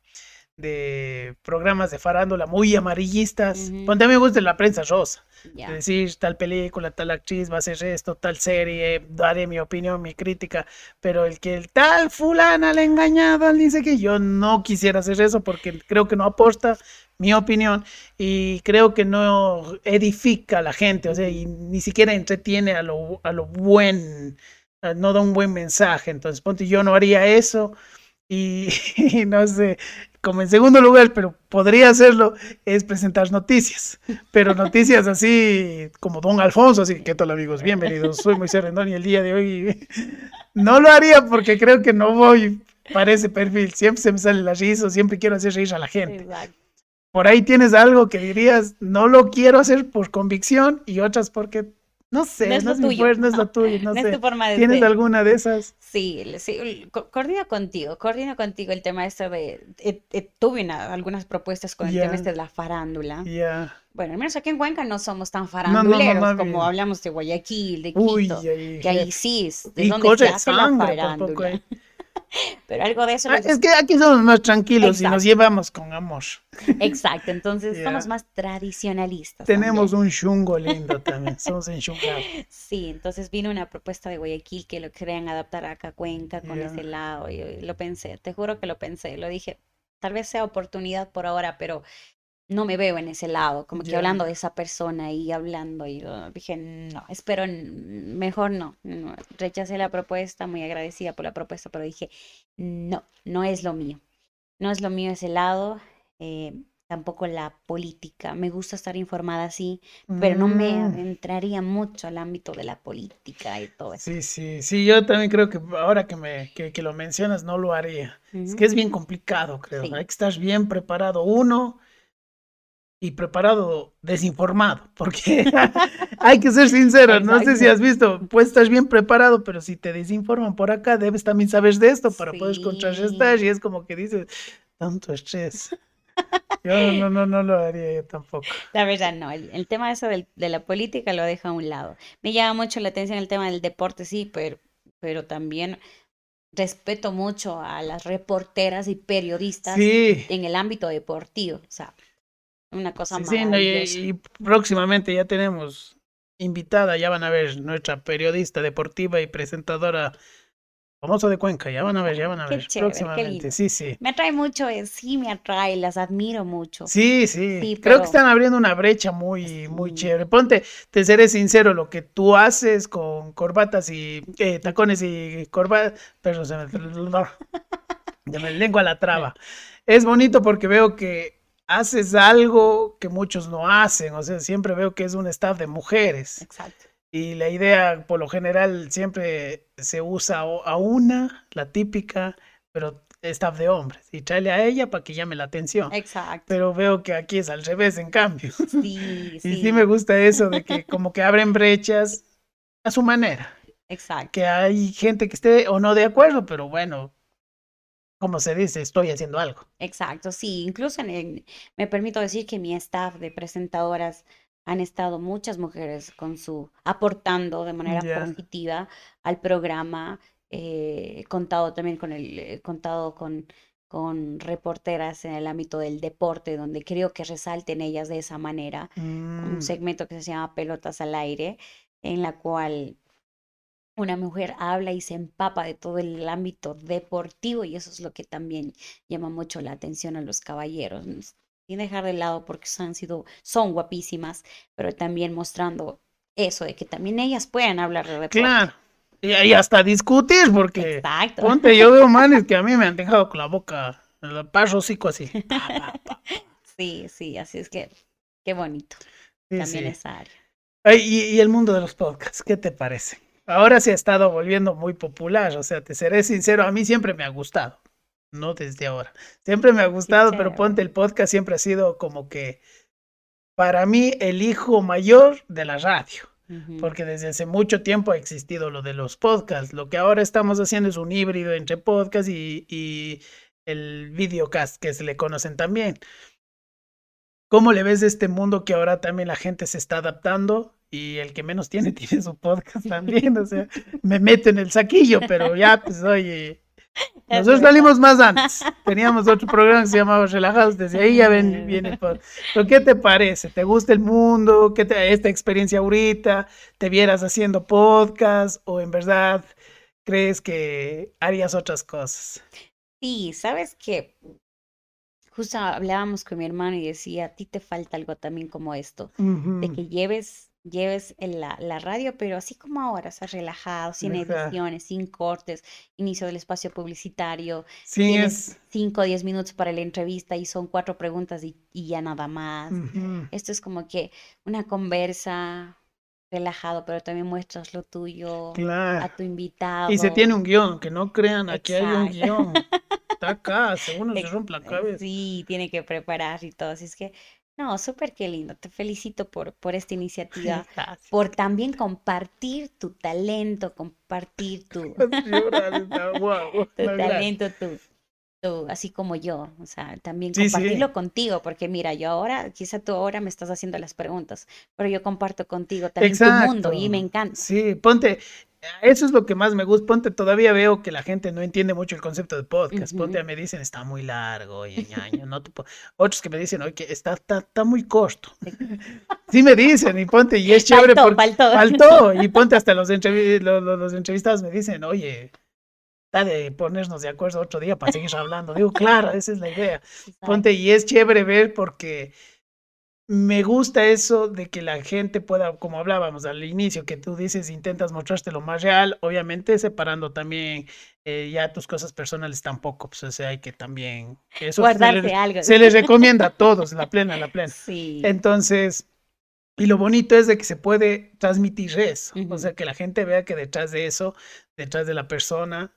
de programas de farándula muy amarillistas. Ujú. Ponte a mí me gusta la prensa rosa. De decir tal película, tal actriz va a hacer esto, tal serie, daré mi opinión, mi crítica, pero el que el tal fulana le ha engañado, él dice que yo no quisiera hacer eso porque creo que no aporta mi opinión y creo que no edifica a la gente, o sea, y ni siquiera entretiene a lo, a lo buen, no da un buen mensaje, entonces ponte, yo no haría eso y, y no sé, como en segundo lugar, pero podría hacerlo, es presentar noticias, pero noticias así como Don Alfonso, así que ¿qué tal amigos? Bienvenidos, soy Moisés Rendón y el día de hoy no lo haría porque creo que no voy para ese perfil, siempre se me sale la risa, siempre quiero hacer reír a la gente. Exacto. Por ahí tienes algo que dirías, no lo quiero hacer por convicción y otras porque, no sé, No es lo es mi tuyo. fuerte, no es lo tuyo, no No es sé. tu forma de ¿Tienes ser. alguna de esas? Sí, sí, coordino contigo, coordino contigo el tema este de, eh, eh, tuve una- algunas propuestas con el Ya. tema este de la farándula. Ya. Bueno, al menos aquí en Cuenca no somos tan no, no, faranduleros más como hablamos de Guayaquil, de Uy, Quito, ahí, que ahí sí es de y donde se hace la farándula. Pero algo de eso Ah, Es que aquí somos más tranquilos y nos llevamos con amor. Exacto, entonces somos más tradicionalistas. Tenemos también. un chungo lindo también, somos enchungados. Sí, entonces vino una propuesta de Guayaquil que lo querían adaptar acá a Cuenca con ese lado y y lo pensé, te juro que lo pensé, lo dije, tal vez sea oportunidad por ahora, pero no me veo en ese lado, como que hablando de esa persona y hablando y uh, dije, no, espero, mejor no, no". Rechacé la propuesta, muy agradecida por la propuesta, pero dije, no, no es lo mío, no es lo mío ese lado. eh, tampoco la política. Me gusta estar informada así, pero no me Mm. adentraría mucho al ámbito de la política y todo eso. Sí, sí, sí, yo también creo que ahora que me que, que lo mencionas no lo haría. Es que es bien complicado, creo. Sí. Hay que estar bien preparado uno y preparado desinformado, porque hay que ser sincero. No sé si has visto, pues estás bien preparado, pero si te desinforman por acá, debes también saber de esto para poder contrarrestar y es como que dices, tanto estrés. Yo no, no, no lo haría yo tampoco. La verdad, no. El, el tema eso de la política lo dejo a un lado. Me llama mucho la atención el tema del deporte, sí, pero, pero también respeto mucho a las reporteras y periodistas Sí. en el ámbito deportivo. O sea, una cosa Sí, sí, no, y, maravillosa. y próximamente ya tenemos invitada, ya van a ver, nuestra periodista deportiva y presentadora famosa de Cuenca, ya van a ver, ya van a Qué ver, chévere, próximamente, sí, sí. Me atrae mucho, eh, sí me atrae, las admiro mucho. Sí, sí, Sí, creo que están abriendo una brecha muy, muy Sí. chévere. Ponte, te seré sincero, lo que tú haces con corbatas y eh, tacones y corbatas, pero se me, me lengua la traba. Es bonito porque veo que haces algo que muchos no hacen, o sea, siempre veo que es un staff de mujeres. Exacto. Y la idea, por lo general, siempre se usa a una, la típica, pero staff de hombres. Y tráele a ella para que llame la atención. Exacto. Pero veo que aquí es al revés, en cambio. Sí, Y sí. sí me gusta eso de que como que abren brechas a su manera. Exacto. Que hay gente que esté o no de acuerdo, pero bueno, como se dice, estoy haciendo algo. Exacto, sí, incluso en me permito decir que mi staff de presentadoras han estado muchas mujeres con su aportando de manera positiva al programa, eh, he contado también con el, he contado con, con reporteras en el ámbito del deporte, donde creo que resalten ellas de esa manera, Mm, un segmento que se llama Pelotas al aire, en la cual una mujer habla y se empapa de todo el ámbito deportivo y eso es lo que también llama mucho la atención a los caballeros, sin dejar de lado porque son- han sido, son guapísimas, pero también mostrando eso de que también ellas pueden hablar de deporte. claro. Y, y hasta discutir, porque Exacto. ponte, yo veo manes que a mí me han dejado con la boca, el parro hocico así. Pa, pa, pa. Sí, sí, así es que qué bonito Sí, también sí. esa área. Ay, y, y el mundo de los podcasts, ¿qué te parece? Ahora se ha estado volviendo muy popular, o sea, te seré sincero, a mí siempre me ha gustado, no desde ahora. Siempre me ha gustado, pero ponte el podcast siempre ha sido como que para mí el hijo mayor de la radio, porque desde hace mucho tiempo ha existido lo de los podcasts. Lo que ahora estamos haciendo es un híbrido entre podcast y, y el videocast, que se le conocen también. ¿Cómo le ves este mundo que ahora también la gente se está adaptando? Y el que menos tiene, tiene su podcast también. O sea, me meto en el saquillo, pero ya, pues, oye. Nosotros salimos más antes. Teníamos otro programa que se llamaba Relajados. Desde ahí ya ven, viene el podcast. Pero, ¿qué te parece? ¿Te gusta el mundo? ¿Qué te, esta experiencia ahorita? ¿Te vieras haciendo podcast? ¿O en verdad crees que harías otras cosas? Sí, sabes que justo hablábamos con mi hermano y decía, a ti te falta algo también como esto, de que lleves, lleves la, la radio, pero así como ahora, o sea, relajado, sin ediciones, sin cortes, inicio del espacio publicitario, Sí, tienes es. 5 o 10 minutos para la entrevista y son cuatro preguntas y, y ya nada más. Esto es como que una conversa relajado, pero también muestras lo tuyo a tu invitado. Y se tiene un guion, que no crean, aquí hay un Exacto. guion. Está acá, según se Ex- rompe la cabeza. Sí, tiene que preparar y todo. Así es que, no, súper que lindo. Te felicito por, por esta iniciativa, Gracias. por también compartir tu talento, compartir tu, talento, tu- así como yo. O sea, también Sí, sí. compartirlo contigo, porque mira, yo ahora, quizá tú ahora me estás haciendo las preguntas, pero yo comparto contigo también tu mundo y me Exacto. encanta. Sí, ponte, eso es lo que más me gusta. Ponte, todavía veo que la gente no entiende mucho el concepto de podcast. Ponte, me dicen, está muy largo, oye, ñaño, no te po-". Otros que me dicen, oye, que está, está, está muy corto. Sí me dicen, y ponte, y es chévere Faltó, porque faltó. faltó. Y ponte hasta los, entrevi- los, los- los entrevistados me dicen, oye, de ponernos de acuerdo otro día para seguir hablando. Digo, claro, esa es la idea. Ponte, y es chévere ver porque me gusta eso de que la gente pueda, como hablábamos al inicio, que tú dices, intentas mostrarte lo más real, obviamente separando también eh, ya tus cosas personales tampoco, pues o sea, hay que también... Eso Guardarte se les, algo. se les recomienda a todos, la plena, la plena. Sí. Entonces, y lo bonito es de que se puede transmitir eso, o Ujú. sea, que la gente vea que detrás de eso, detrás de la persona,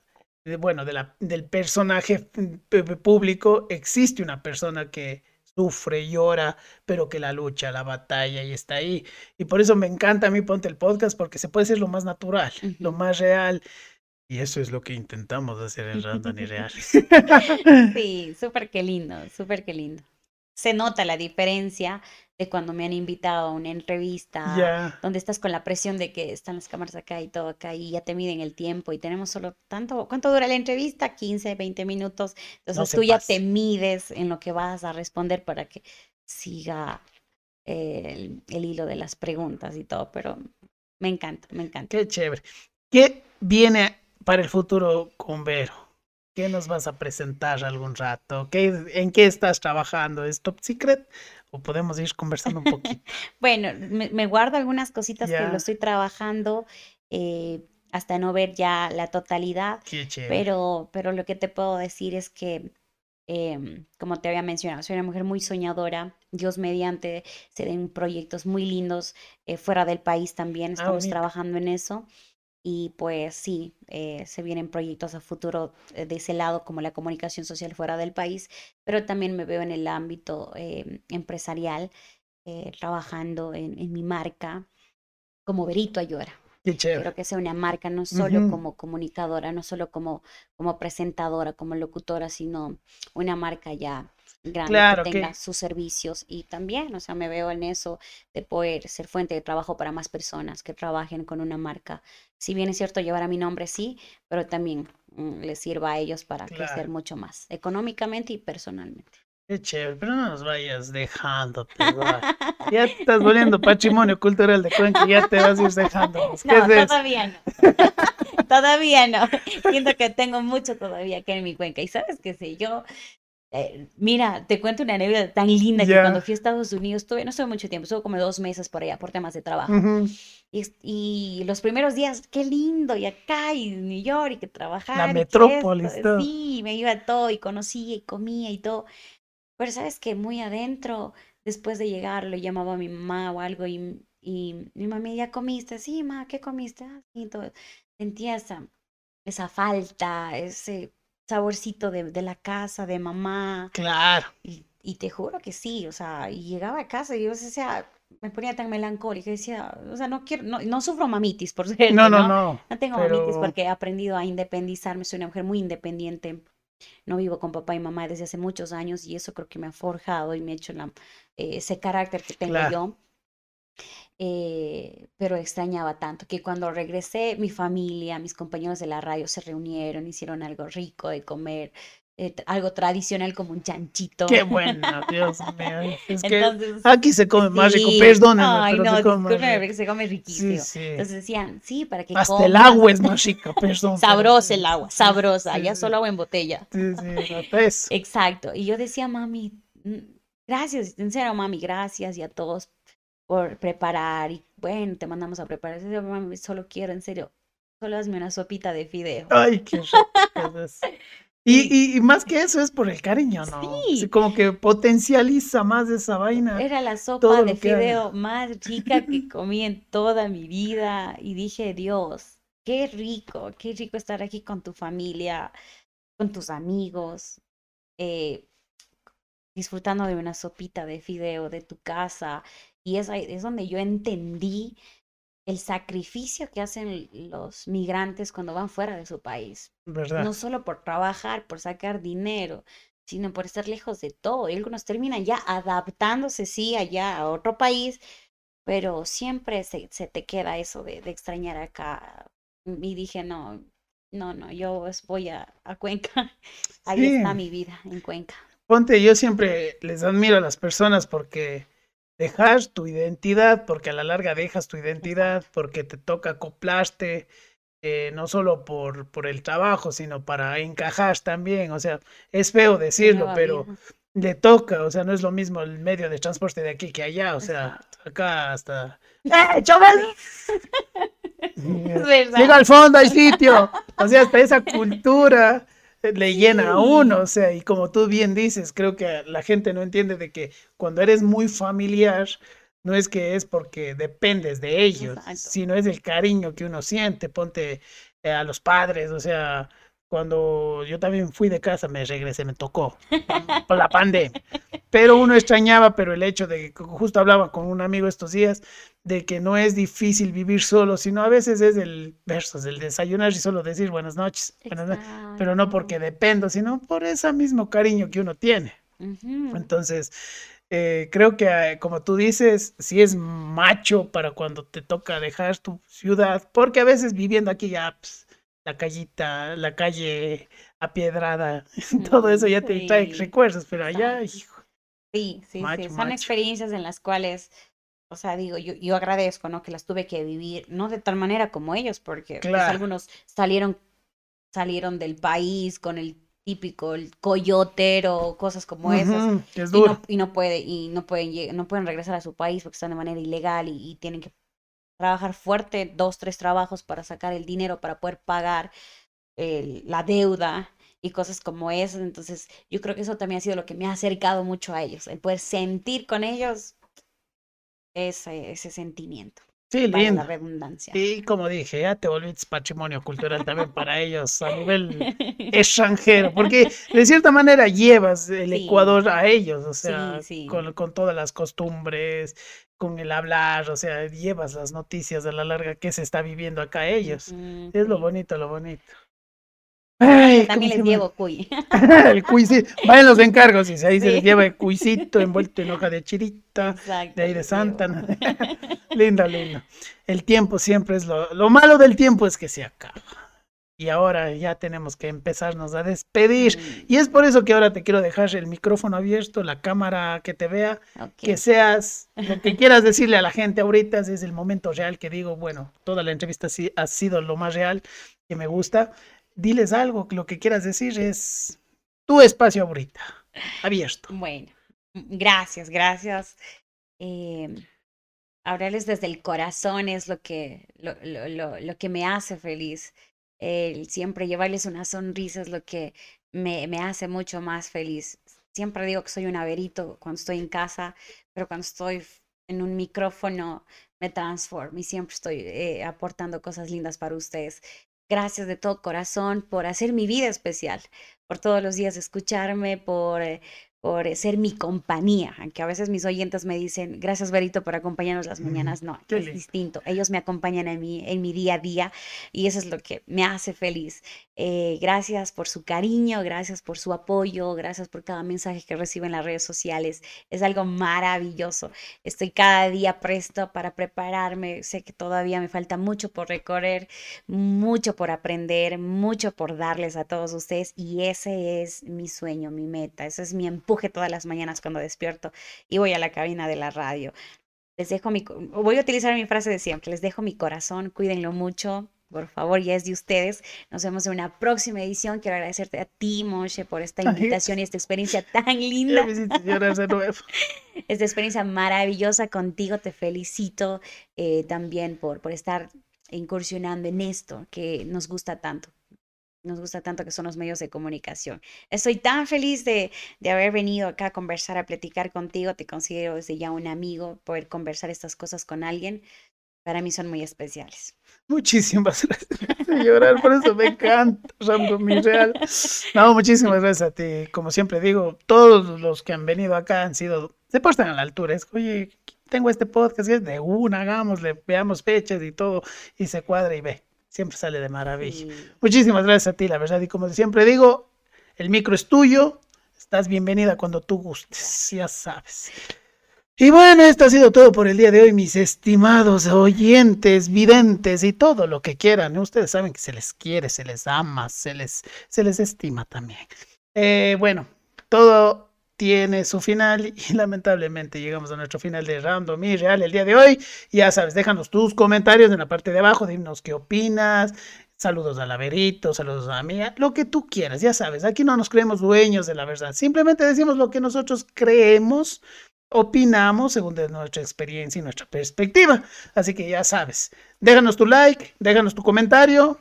bueno, de la, del personaje público, existe una persona que sufre, llora, pero que la lucha, la batalla y está ahí. Y por eso me encanta a mí Ponte el Podcast, porque se puede ser lo más natural, lo más real. Y eso es lo que intentamos hacer en Random y Real. Sí, súper que lindo, súper que lindo. Se nota la diferencia de cuando me han invitado a una entrevista, donde estás con la presión de que están las cámaras acá y todo acá y ya te miden el tiempo y tenemos solo tanto, ¿cuánto dura la entrevista? 15, 20 minutos. Entonces tú ya te mides en lo que vas a responder para que siga eh, el, el hilo de las preguntas y todo, pero me encanta, me encanta. Qué chévere. ¿Qué viene para el futuro con Vero? ¿Qué nos vas a presentar algún rato? ¿Qué, ¿En qué estás trabajando? ¿Es top secret? ¿O podemos ir conversando un poquito? Bueno, me, me guardo algunas cositas que lo estoy trabajando eh, hasta no ver ya la totalidad, Qué chévere. pero, pero lo que te puedo decir es que, em, como te había mencionado, soy una mujer muy soñadora. Dios mediante se den proyectos muy lindos eh, fuera del país también. Estamos bonito. trabajando en eso. Y pues sí, eh, se vienen proyectos a futuro eh, de ese lado, como la comunicación social fuera del país, pero también me veo en el ámbito em, empresarial, eh, trabajando en, en mi marca como Berito Ayora. Qué chévere. Quiero que sea una marca no solo Ujú. como comunicadora, no solo como, como presentadora, como locutora, sino una marca ya grande Claro, que que- tenga sus servicios y también, o sea, me veo en eso de poder ser fuente de trabajo para más personas que trabajen con una marca. Si bien es cierto llevar a mi nombre, sí, pero también mm, les sirva a ellos para crecer mucho más, económicamente y personalmente. Qué chévere. Pero no nos vayas dejando. Ya te estás volviendo patrimonio cultural de Cuenca. Ya te vas a ir dejando. ¿Qué No, es eso? todavía no. Todavía no. Siento que tengo mucho todavía que en mi cuenca. Y sabes qué sé, yo, eh, mira, te cuento una anécdota tan linda que cuando fui a Estados Unidos, estuve, no estuve mucho tiempo, estuve como dos meses por allá por temas de trabajo. Y, y los primeros días, qué lindo, y acá, y New York, y que trabajar. y que metrópolis, esto, todo. Sí, me iba a todo, y conocía, y comía, y todo. Pero sabes que muy adentro, después de llegar, le llamaba a mi mamá o algo, y, y mi mamá, ¿ya comiste? Sí, ma, ¿qué comiste? Ah, sí, todo. Sentía esa, esa falta, ese saborcito de, de la casa, de mamá. Claro. Y, y te juro que sí, o sea, y llegaba a casa y yo decía, me ponía tan melancólica, decía, o sea, no quiero, no, no sufro mamitis, por cierto, No, no, ¿no? no. No tengo mamitis porque he aprendido a independizarme, soy una mujer muy independiente, no vivo con papá y mamá desde hace muchos años y eso creo que me ha forjado y me ha hecho la, eh, ese carácter que tengo Claro. yo. Eh, pero extrañaba tanto que cuando regresé, mi familia, mis compañeros de la radio se reunieron, hicieron algo rico de comer, eh, algo tradicional como un chanchito. Qué bueno, Dios mío. Es que Entonces, aquí se come más rico. Perdónenme, Ay, pero no, se come más rico. se come riquísimo. Sí, sí. Entonces decían, sí, para que Hasta el agua es más rica, perdón. Sabrosa el agua, sabrosa, ya solo agua en botella. Sí, sí. Exacto. Y yo decía, mami, mm, gracias, en serio, mami, gracias y a todos por preparar. Y bueno, te mandamos a preparar. Yo mami, solo quiero, en serio, solo hazme una sopita de fideo. Ay, qué rico es. Y, y, y más que eso es por el cariño, ¿no? Sí. Como que potencializa más esa vaina. Era la sopa de que fideo más rica que comí en toda mi vida. Y dije, Dios, qué rico, qué rico estar aquí con tu familia, con tus amigos, eh, disfrutando de una sopita de fideo de tu casa. Y es, es donde yo entendí el sacrificio que hacen los migrantes cuando van fuera de su país. ¿Verdad? No solo por trabajar, por sacar dinero, sino por estar lejos de todo. Y algunos terminan ya adaptándose, sí, allá a otro país, pero siempre se, se te queda eso de, de extrañar acá. Y dije, no, no, no, yo voy a, a Cuenca. Ahí Sí. está mi vida, en Cuenca. Ponte, yo siempre les admiro a las personas porque dejar tu identidad, porque a la larga dejas tu identidad, porque te toca acoplarte, eh, no solo por, por el trabajo, sino para encajar también. O sea, es feo decirlo, pero le toca, o sea, no es lo mismo el medio de transporte de aquí que allá, o sea, acá hasta... ¡Eh! Llega al fondo, hay sitio. O sea, hasta esa cultura le llena a uno, o sea, y como tú bien dices, creo que la gente no entiende de que cuando eres muy familiar, no es que es porque dependes de ellos, sino es el cariño que uno siente, ponte eh, a los padres, o sea, cuando yo también fui de casa, me regresé, me tocó por la pandemia. Pero uno extrañaba, pero el hecho de que justo hablaba con un amigo estos días, de que no es difícil vivir solo, sino a veces es el verso, el desayunar y solo decir buenas noches, pero no porque dependo, sino por ese mismo cariño que uno tiene. Entonces, eh, creo que eh, como tú dices, si es macho para cuando te toca dejar tu ciudad, porque a veces viviendo aquí ya... Pues, la callita, la calle apiedrada, todo eso ya te trae recuerdos, pero allá, hijo. Sí, sí, sí, son experiencias en las cuales, o sea, digo, yo, yo agradezco, ¿no? Que las tuve que vivir, no de tal manera como ellos, porque pues, algunos salieron, salieron del país con el típico el coyotero, cosas como esas. Es duro. Y, no, puede, y no pueden, no pueden regresar a su país porque están de manera ilegal y tienen que trabajar fuerte, dos, tres trabajos para sacar el dinero para poder pagar la deuda y cosas como esas. Entonces, yo creo que eso también ha sido lo que me ha acercado mucho a ellos, el poder sentir con ellos ese, ese sentimiento. Sí, lindo. La redundancia. Y como dije, ya te volviste patrimonio cultural también para ellos a nivel extranjero, porque de cierta manera llevas el Ecuador a ellos, o sea, Con, con, todas las costumbres, con el hablar, o sea, llevas las noticias de la larga que se está viviendo acá a ellos. es lo bonito, lo bonito. También les llevo cuy. el cuisito. Vayan los encargos y ahí se les lleva el cuisito envuelto en hoja de chirita, de ahí de santa. linda, linda. El tiempo siempre es lo, lo malo del tiempo es que se acaba. Y ahora ya tenemos que empezarnos a despedir. Y es por eso que ahora te quiero dejar el micrófono abierto, la cámara que te vea, que seas lo que quieras decirle a la gente ahorita. Es el momento real que digo, bueno, toda la entrevista ha sido lo más real que me gusta diles algo, lo que quieras decir es tu espacio ahorita, abierto. Bueno, gracias, gracias. Eh, hablarles desde el corazón es lo que, lo, lo, lo, que me hace feliz. El siempre llevarles una sonrisa es lo que me, me hace mucho más feliz. Siempre digo que soy un averito cuando estoy en casa, pero cuando estoy en un micrófono me transformo y siempre estoy eh, aportando cosas lindas para ustedes. Gracias de todo corazón por hacer mi vida especial, por todos los días escucharme, por eh, por ser mi compañía, aunque a veces mis oyentes me dicen, gracias Berito por acompañarnos las mañanas, no, es distinto, ellos me acompañan en mi, en mi día a día y eso es lo que me hace feliz. Eh, gracias por su cariño, gracias por su apoyo, gracias por cada mensaje que recibo en las redes sociales, es algo maravilloso, estoy cada día presto para prepararme, sé que todavía me falta mucho por recorrer, mucho por aprender, mucho por darles a todos ustedes y ese es mi sueño, mi meta, ese es mi empuje todas las mañanas cuando despierto y voy a la cabina de la radio. Les dejo mi, voy a utilizar mi frase de siempre, les dejo mi corazón, cuídenlo mucho, por favor, ya es de ustedes. Nos vemos en una próxima edición. Quiero agradecerte a ti, Moshe, por esta invitación y esta experiencia tan linda. esta experiencia maravillosa contigo. Te felicito eh, también por, por estar incursionando en esto que nos gusta tanto nos gusta tanto que son los medios de comunicación. Estoy tan feliz de, de, haber venido acá a conversar, a platicar contigo. Te considero desde ya un amigo. Poder conversar estas cosas con alguien, para mí son muy especiales. Muchísimas gracias. Llorar, por eso me encanta, Rambo, mi real. No, muchísimas gracias a ti. Como siempre digo, todos los que han venido acá han sido, se puestan a la altura. Es, oye, tengo este podcast, es de una, hagámosle, veamos fechas y todo, y se cuadra y ve siempre sale de maravilla. Muchísimas gracias a ti, la verdad. Y como siempre digo, el micro es tuyo. Estás bienvenida cuando tú gustes, ya sabes. Y bueno, esto ha sido todo por el día de hoy, mis estimados oyentes, videntes y todo lo que quieran. Ustedes saben que se les quiere, se les ama, se les, se les estima también. Eh, bueno, todo tiene su final y lamentablemente llegamos a nuestro final de Random y Real el día de hoy. Ya sabes, déjanos tus comentarios en la parte de abajo, dinos qué opinas. Saludos a Laverito, saludos a mía, lo que tú quieras, ya sabes, aquí no nos creemos dueños de la verdad, simplemente decimos lo que nosotros creemos opinamos según nuestra experiencia y nuestra perspectiva. Así que ya sabes, déjanos tu like, déjanos tu comentario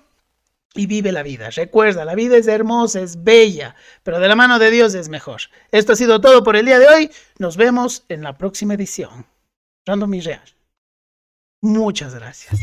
y vive la vida. Recuerda, la vida es hermosa, es bella, pero de la mano de Dios es mejor. Esto ha sido todo por el día de hoy. Nos vemos en la próxima edición. Random Real. Muchas gracias.